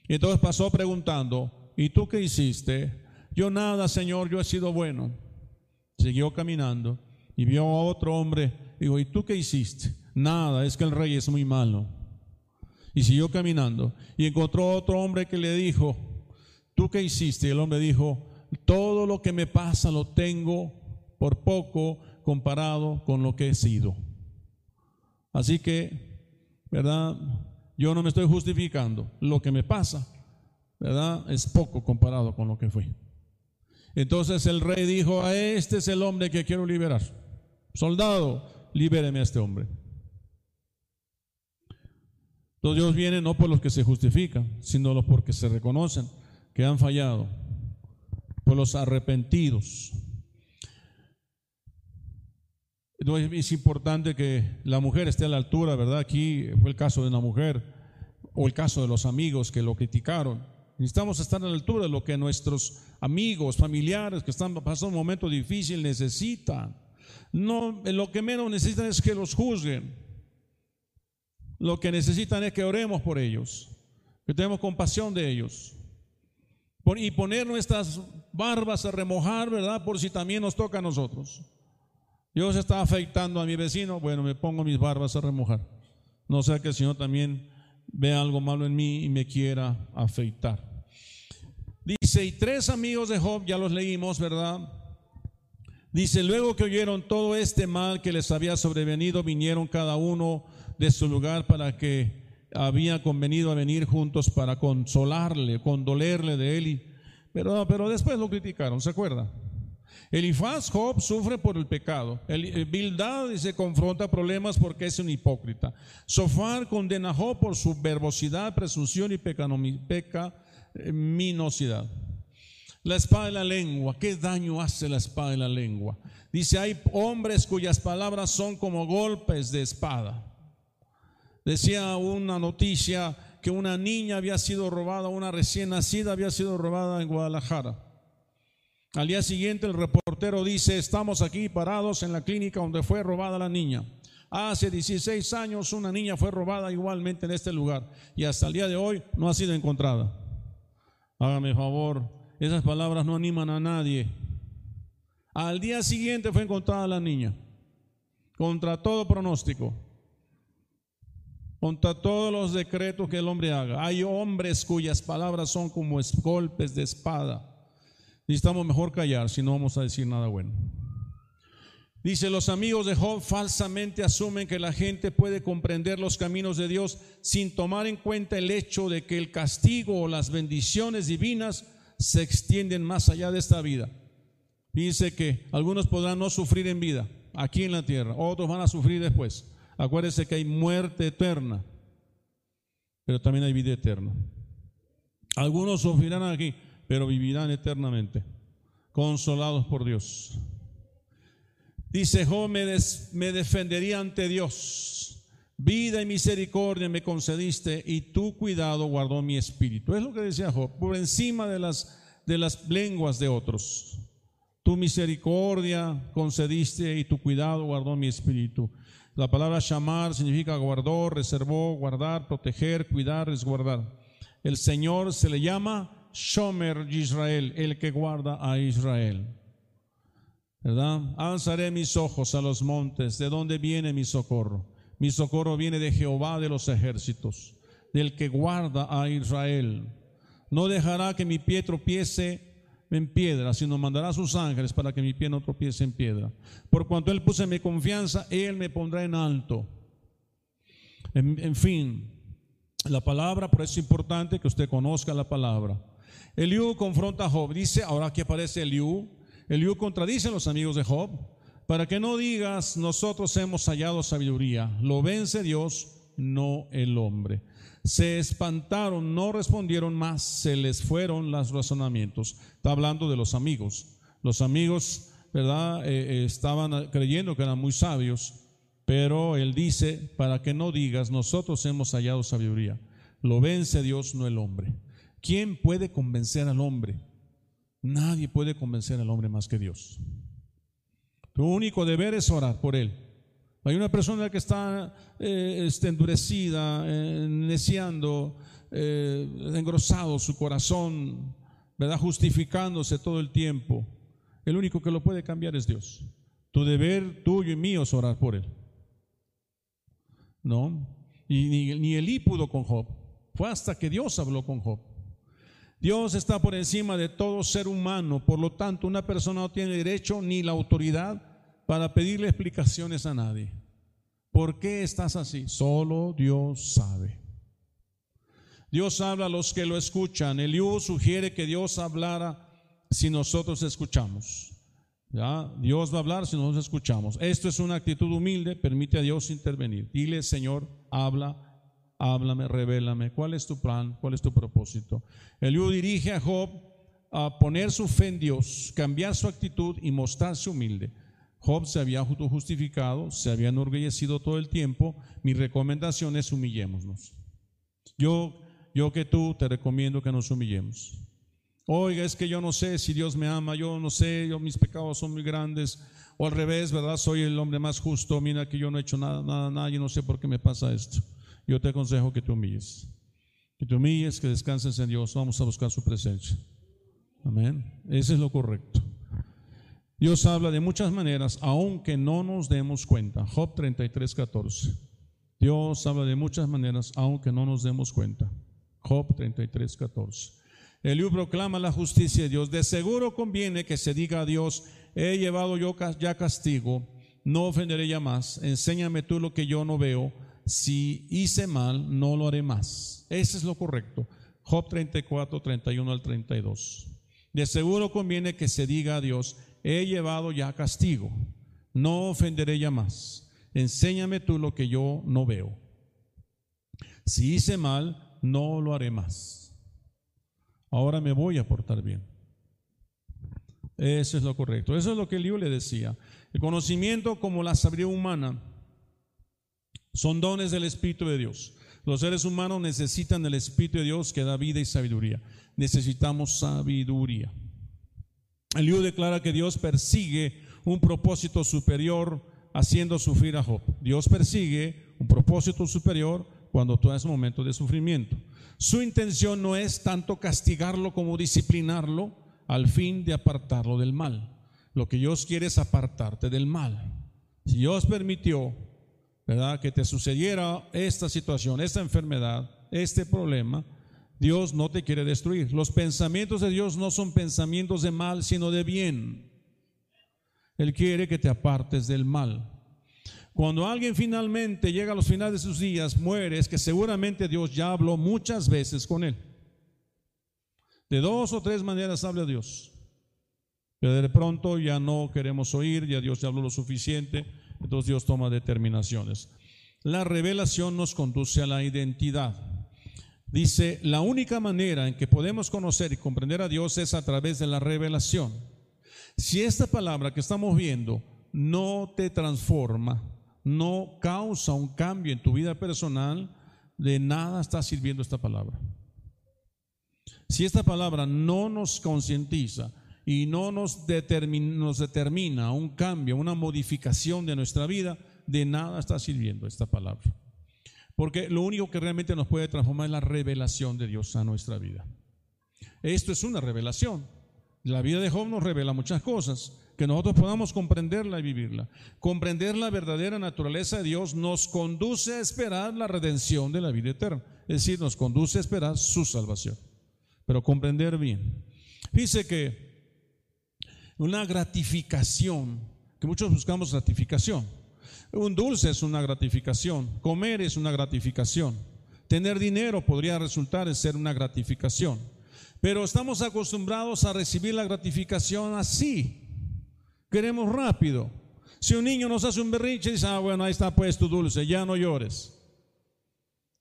Y entonces pasó preguntando, ¿y tú qué hiciste? Yo nada, Señor, yo he sido bueno. Siguió caminando y vio a otro hombre. Dijo, ¿y tú qué hiciste? Nada, es que el rey es muy malo. Y siguió caminando y encontró otro hombre que le dijo, ¿tú qué hiciste? Y el hombre dijo, todo lo que me pasa lo tengo por poco comparado con lo que he sido. Así que, ¿verdad? Yo no me estoy justificando. Lo que me pasa, ¿verdad? Es poco comparado con lo que fui. Entonces el rey dijo, a este es el hombre que quiero liberar. Soldado, libéreme a este hombre. Entonces Dios viene no por los que se justifican, sino los porque se reconocen que han fallado, por los arrepentidos. Entonces es importante que la mujer esté a la altura, ¿verdad? Aquí fue el caso de una mujer o el caso de los amigos que lo criticaron. Necesitamos estar a la altura de lo que nuestros amigos, familiares que están pasando un momento difícil necesitan. No, lo que menos necesitan es que los juzguen. Lo que necesitan es que oremos por ellos, que tenemos compasión de ellos. Y poner nuestras barbas a remojar, ¿verdad? Por si también nos toca a nosotros. Se está afeitando a mi vecino, bueno, me pongo mis barbas a remojar. No sea que el Señor también vea algo malo en mí y me quiera afeitar. Dice, y tres amigos de Job, ya los leímos, ¿verdad? Dice, luego que oyeron todo este mal que les había sobrevenido, vinieron cada uno de su lugar para que había convenido a venir juntos para consolarle, condolerle de él. pero, pero después lo criticaron, ¿se acuerda? Elifaz, Job, sufre por el pecado. El, Bildad se confronta problemas porque es un hipócrita. Sofar condena a Job por su verbosidad, presunción y pecaminosidad. La espada de la lengua, ¿qué daño hace la espada de la lengua? Dice, hay hombres cuyas palabras son como golpes de espada. Decía una noticia que una niña había sido robada, una recién nacida había sido robada en Guadalajara. Al día siguiente el reportero dice, estamos aquí parados en la clínica donde fue robada la niña. Hace 16 años una niña fue robada igualmente en este lugar y hasta el día de hoy no ha sido encontrada. Hágame favor, esas palabras no animan a nadie. Al día siguiente fue encontrada la niña, contra todo pronóstico, contra todos los decretos que el hombre haga. Hay hombres cuyas palabras son como golpes de espada Necesitamos mejor callar si no vamos a decir nada bueno. Dice, los amigos de Job falsamente asumen que la gente puede comprender los caminos de Dios sin tomar en cuenta el hecho de que el castigo o las bendiciones divinas se extienden más allá de esta vida. Dice que algunos podrán no sufrir en vida, aquí en la tierra, otros van a sufrir después. Acuérdense que hay muerte eterna, pero también hay vida eterna. Algunos sufrirán aquí, pero vivirán eternamente, consolados por Dios. Dice Job, me, defendería ante Dios. Vida y misericordia me concediste y tu cuidado guardó mi espíritu. Es lo que decía Job, por encima de las, de las lenguas de otros. Tu misericordia concediste y tu cuidado guardó mi espíritu. La palabra llamar significa guardó, reservó, guardar, proteger, cuidar, resguardar. El Señor se le llama Shomer Israel, el que guarda a Israel. ¿verdad? Alzaré mis ojos a los montes, ¿de dónde viene mi socorro? Mi socorro viene de Jehová de los ejércitos, del que guarda a Israel. No dejará que mi pie tropiece en piedra, sino mandará a sus ángeles para que mi pie no tropiece en piedra. Por cuanto Él puse mi confianza, Él me pondrá en alto. En, fin, la palabra, por eso es importante que usted conozca la palabra. Eliú confronta a Job. Dice, ahora aquí aparece Eliú, Eliú contradice a los amigos de Job, para que no digas, nosotros hemos hallado sabiduría, lo vence Dios, no el hombre. Se espantaron, no respondieron más, se les fueron los razonamientos. Está hablando de los amigos. Los amigos, ¿verdad? Eh, eh, estaban creyendo que eran muy sabios, pero él dice, para que no digas, nosotros hemos hallado sabiduría. Lo vence Dios, no el hombre. ¿Quién puede convencer al hombre? Nadie puede convencer al hombre más que Dios. Tu único deber es orar por él. Hay una persona que está eh, este, endurecida, eh, neciando, eh, engrosado su corazón, ¿verdad? Justificándose todo el tiempo. El único que lo puede cambiar es Dios. Tu deber tuyo y mío es orar por él. ¿No? Y ni, ni Elí pudo con Job. Fue hasta que Dios habló con Job. Dios está por encima de todo ser humano, por lo tanto una persona no tiene derecho ni la autoridad para pedirle explicaciones a nadie. ¿Por qué estás así? Solo Dios sabe. Dios habla a los que lo escuchan. Eliú sugiere que Dios hablara si nosotros escuchamos. ¿Ya? Dios va a hablar si nosotros escuchamos. Esto es una actitud humilde, permite a Dios intervenir. Dile, Señor, habla háblame, revélame, ¿cuál es tu plan? ¿Cuál es tu propósito? Eliú dirige a Job a poner su fe en Dios, cambiar su actitud y mostrarse humilde. Job se había justificado, se había enorgullecido todo el tiempo. Mi recomendación es humillémonos. Yo, yo que tú te recomiendo que nos humillemos. Oiga, es que yo no sé si Dios me ama, yo no sé, yo, mis pecados son muy grandes. O al revés, ¿verdad? Soy el hombre más justo, mira que yo no he hecho nada, nada, nada, yo no sé por qué me pasa esto yo te aconsejo que te humilles. Que te humilles, que descanses en Dios. Vamos a buscar su presencia. Amén. Ese es lo correcto. Dios habla de muchas maneras, aunque no nos demos cuenta. Job 33, 14. Dios habla de muchas maneras, aunque no nos demos cuenta. Job 33, 14. Eliú proclama la justicia de Dios. De seguro conviene que se diga a Dios, he llevado yo ya castigo, no ofenderé ya más. Enséñame tú lo que yo no veo si hice mal, no lo haré más. Ese es lo correcto. Job 34, 31 al 32. De seguro conviene que se diga a Dios, he llevado ya castigo, no ofenderé ya más. Enséñame tú lo que yo no veo. Si hice mal, no lo haré más. Ahora me voy a portar bien. Eso es lo correcto. Eso es lo que Eliú le decía. El conocimiento como la sabiduría humana son dones del Espíritu de Dios. Los seres humanos necesitan el Espíritu de Dios que da vida y sabiduría. Necesitamos sabiduría. Eliú declara que Dios persigue un propósito superior haciendo sufrir a Job. Dios persigue un propósito superior cuando tú un momento de sufrimiento. Su intención no es tanto castigarlo como disciplinarlo al fin de apartarlo del mal. Lo que Dios quiere es apartarte del mal. Si Dios permitió ¿verdad? Que te sucediera esta situación, esta enfermedad, este problema, Dios no te quiere destruir. Los pensamientos de Dios no son pensamientos de mal, sino de bien. Él quiere que te apartes del mal. Cuando alguien finalmente llega a los finales de sus días, muere, es que seguramente Dios ya habló muchas veces con él. De dos o tres maneras habla Dios. Pero de pronto ya no queremos oír, ya Dios ya habló lo suficiente, entonces Dios toma determinaciones. La revelación nos conduce a la identidad. Dice, la única manera en que podemos conocer y comprender a Dios es a través de la revelación. Si esta palabra que estamos viendo no te transforma, no causa un cambio en tu vida personal, de nada está sirviendo esta palabra. Si esta palabra no nos concientiza y no nos determina, nos determina un cambio, una modificación de nuestra vida, de nada está sirviendo esta palabra. Porque lo único que realmente nos puede transformar es la revelación de Dios a nuestra vida. Esto es una revelación. La vida de Job nos revela muchas cosas, que nosotros podamos comprenderla y vivirla. Comprender la verdadera naturaleza de Dios nos conduce a esperar la redención de la vida eterna. Es decir, nos conduce a esperar su salvación. Pero comprender bien. Dice que una gratificación, que muchos buscamos gratificación. Un dulce es una gratificación, comer es una gratificación, tener dinero podría resultar en ser una gratificación. Pero estamos acostumbrados a recibir la gratificación así, Queremos rápido. Si un niño nos hace un berrinche, dice, ah, bueno, ahí está pues tu dulce, ya no llores.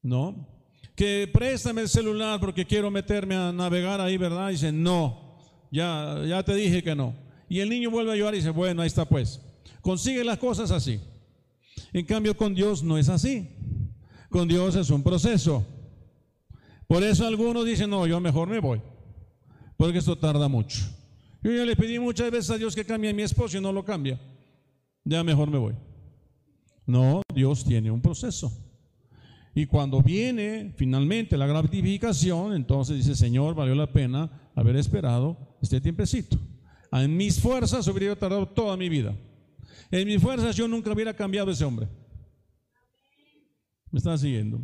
No. Que préstame el celular porque quiero meterme a navegar ahí, ¿verdad? Dice, no, ya, ya te dije que no. Y el niño vuelve a llorar y dice, bueno, ahí está pues. Consigue las cosas así. En cambio, con Dios no es así. Con Dios es un proceso. Por eso algunos dicen, no, yo mejor me voy, porque esto tarda mucho. Yo ya le pedí muchas veces a Dios que cambie a mi esposo y no lo cambia. Ya mejor me voy. No, Dios tiene un proceso. Y cuando viene finalmente la gratificación, entonces dice, Señor, valió la pena haber esperado este tiempecito. En mis fuerzas hubiera tardado toda mi vida. En mis fuerzas yo nunca hubiera cambiado ese hombre. ¿Me están siguiendo?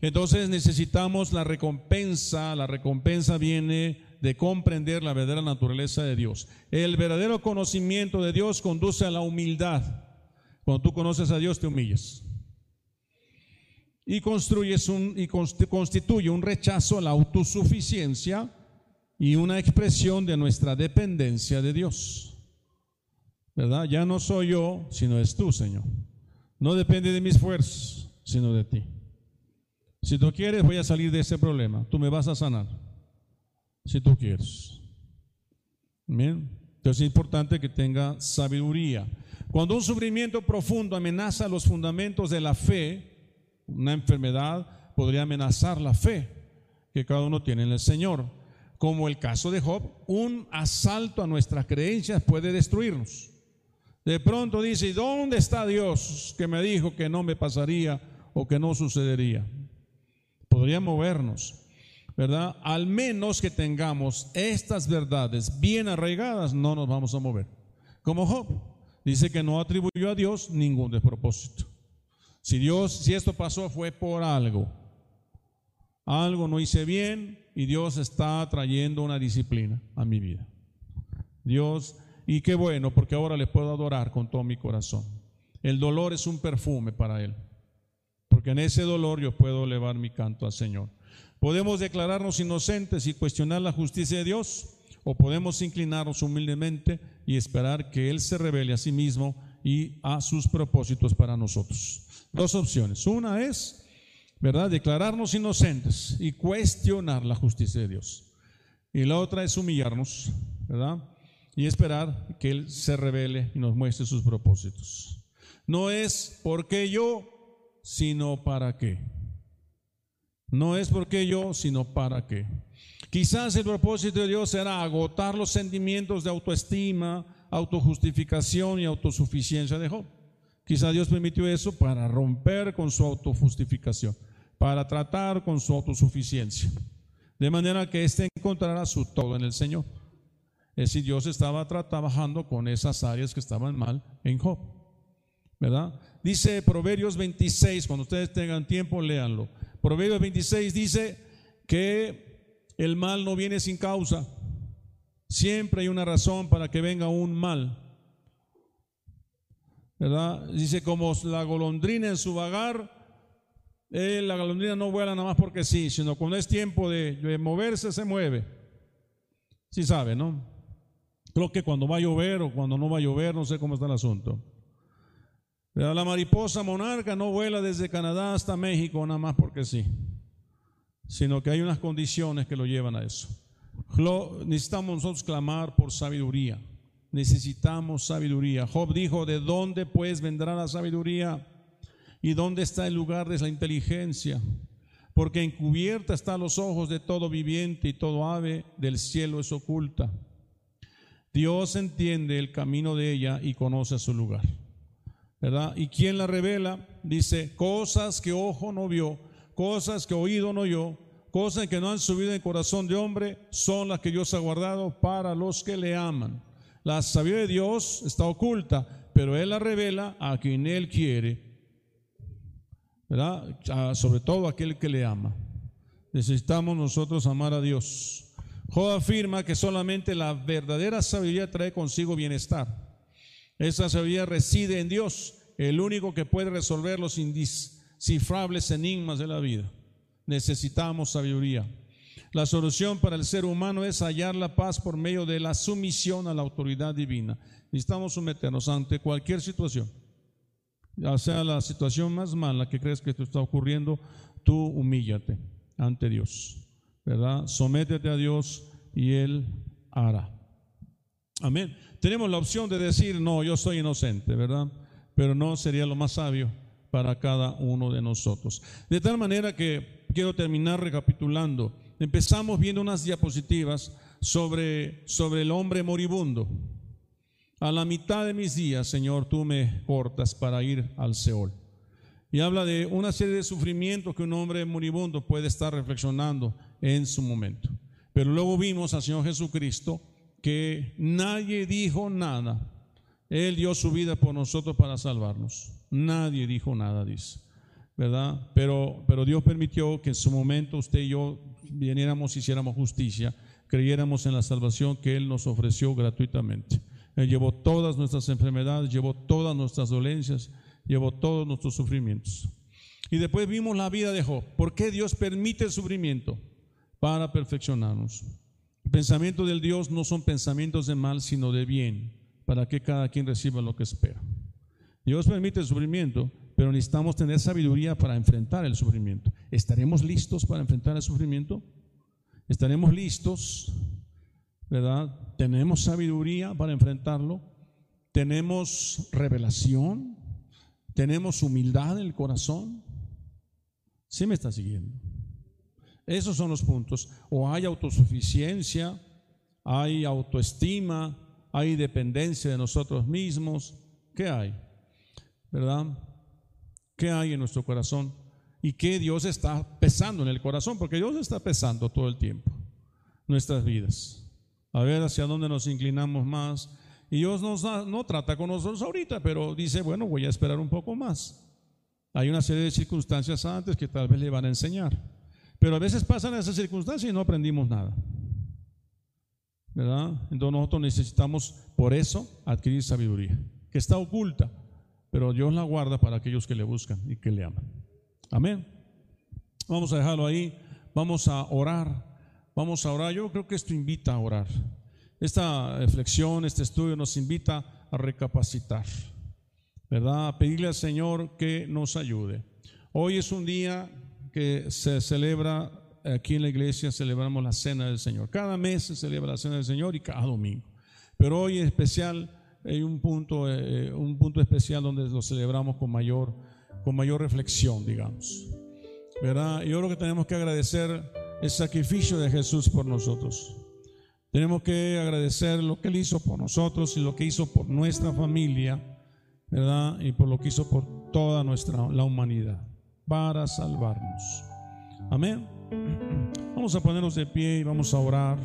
Entonces necesitamos la recompensa. La recompensa viene de comprender la verdadera naturaleza de Dios. El verdadero conocimiento de Dios conduce a la humildad. Cuando tú conoces a Dios te humillas. Y construyes un y constituye un rechazo a la autosuficiencia y una expresión de nuestra dependencia de Dios. ¿Verdad? Ya no soy yo, sino es tú, Señor. No depende de mis fuerzas, sino de ti. Si tú quieres, voy a salir de ese problema. Tú me vas a sanar si tú quieres. Bien. Entonces es importante que tenga sabiduría. Cuando un sufrimiento profundo amenaza los fundamentos de la fe, una enfermedad podría amenazar la fe que cada uno tiene en el Señor. Como el caso de Job, un asalto a nuestras creencias puede destruirnos. De pronto dice, ¿y dónde está Dios que me dijo que no me pasaría o que no sucedería? Podría movernos. ¿verdad? Al menos que tengamos estas verdades bien arraigadas, no nos vamos a mover. Como Job, dice que no atribuyó a Dios ningún despropósito. Si Dios, si esto pasó fue por algo. Algo no hice bien y Dios está trayendo una disciplina a mi vida. Dios, y qué bueno, porque ahora le puedo adorar con todo mi corazón. El dolor es un perfume para Él, porque en ese dolor yo puedo elevar mi canto al Señor. Podemos declararnos inocentes y cuestionar la justicia de Dios, o podemos inclinarnos humildemente y esperar que Él se revele a sí mismo y a sus propósitos para nosotros. Dos opciones. Una es, ¿verdad?, declararnos inocentes y cuestionar la justicia de Dios. Y la otra es humillarnos, ¿verdad? Y esperar que Él se revele y nos muestre sus propósitos. No es porque yo, sino para qué. No es porque yo, sino para qué. Quizás el propósito de Dios era agotar los sentimientos de autoestima, autojustificación y autosuficiencia de Job. Quizás Dios permitió eso para romper con su autojustificación, para tratar con su autosuficiencia. De manera que éste encontrara su todo en el Señor. Es decir, Dios estaba trabajando con esas áreas que estaban mal en Job. ¿Verdad? Dice Proverbios 26, cuando ustedes tengan tiempo, léanlo. Proverbios 26 dice que el mal no viene sin causa. Siempre hay una razón para que venga un mal. ¿verdad? Dice, como la golondrina en su vagar, eh, la golondrina no vuela nada más porque sí, sino cuando es tiempo de, moverse, se mueve. Sí sabe, ¿no? Creo que cuando va a llover o cuando no va a llover, no sé cómo está el asunto. La mariposa monarca no vuela desde Canadá hasta México nada más porque sí, sino que hay unas condiciones que lo llevan a eso. Necesitamos nosotros clamar por sabiduría necesitamos sabiduría. Job dijo, ¿de dónde pues vendrá la sabiduría? ¿Y dónde está el lugar de la inteligencia? Porque encubierta está los ojos de todo viviente y todo ave del cielo es oculta. Dios entiende el camino de ella y conoce su lugar. ¿Verdad? ¿Y quién la revela? Dice, cosas que ojo no vio, cosas que oído no oyó, cosas que no han subido en corazón de hombre, son las que Dios ha guardado para los que le aman. La sabiduría de Dios está oculta, pero Él la revela a quien Él quiere, ¿verdad? sobre todo a aquel que le ama. Necesitamos nosotros amar a Dios. Job afirma que solamente la verdadera sabiduría trae consigo bienestar. Esa sabiduría reside en Dios, el único que puede resolver los indescifrables enigmas de la vida. Necesitamos sabiduría. La solución para el ser humano es hallar la paz por medio de la sumisión a la autoridad divina. Necesitamos someternos ante cualquier situación, ya sea la situación más mala que crees que te está ocurriendo, tú humíllate ante Dios, ¿verdad? Sométete a Dios y Él hará. Amén. Tenemos la opción de decir, no, yo soy inocente, ¿verdad? Pero no sería lo más sabio para cada uno de nosotros. De tal manera que quiero terminar recapitulando empezamos viendo unas diapositivas sobre, sobre el hombre moribundo. A la mitad de mis días, Señor, tú me cortas para ir al Seol. Y habla de una serie de sufrimientos que un hombre moribundo puede estar reflexionando en su momento. Pero luego vimos al Señor Jesucristo que nadie dijo nada. Él dio su vida por nosotros para salvarnos. Nadie dijo nada, dice. ¿Verdad? Pero, pero Dios permitió que en su momento usted y yo viniéramos, hiciéramos justicia, creyéramos en la salvación que Él nos ofreció gratuitamente. Él llevó todas nuestras enfermedades, llevó todas nuestras dolencias, llevó todos nuestros sufrimientos. Y después vimos la vida de Job. ¿Por qué Dios permite el sufrimiento? Para perfeccionarnos. Pensamientos del Dios no son pensamientos de mal, sino de bien, para que cada quien reciba lo que espera. Dios permite el sufrimiento pero necesitamos tener sabiduría para enfrentar el sufrimiento. ¿Estaremos listos para enfrentar el sufrimiento? ¿Estaremos listos? ¿Verdad? ¿Tenemos sabiduría para enfrentarlo? ¿Tenemos revelación? ¿Tenemos humildad en el corazón? ¿Sí me está siguiendo? Esos son los puntos. O hay autosuficiencia, hay autoestima, hay dependencia de nosotros mismos. ¿Qué hay? ¿Verdad? qué hay en nuestro corazón y qué Dios está pesando en el corazón, porque Dios está pesando todo el tiempo nuestras vidas. A ver hacia dónde nos inclinamos más. Y Dios no trata con nosotros ahorita, pero dice, bueno, voy a esperar un poco más. Hay una serie de circunstancias antes que tal vez le van a enseñar. Pero a veces pasan esas circunstancias y no aprendimos nada. ¿Verdad? Entonces nosotros necesitamos por eso adquirir sabiduría, que está oculta pero Dios la guarda para aquellos que le buscan y que le aman. Amén. Vamos a dejarlo ahí, vamos a orar, vamos a orar. Yo creo que esto invita a orar. Esta reflexión, este estudio nos invita a recapacitar, ¿verdad? A pedirle al Señor que nos ayude. Hoy es un día que se celebra aquí en la iglesia, celebramos la cena del Señor. Cada mes se celebra la cena del Señor y cada domingo. Pero hoy en especial hay un punto, eh, un punto especial donde lo celebramos con mayor, con mayor reflexión, digamos. ¿Verdad? Yo creo que tenemos que agradecer el sacrificio de Jesús por nosotros. Tenemos que agradecer lo que Él hizo por nosotros y lo que hizo por nuestra familia, ¿verdad? Y por lo que hizo por toda nuestra la humanidad para salvarnos. Amén. Vamos a ponernos de pie y vamos a orar.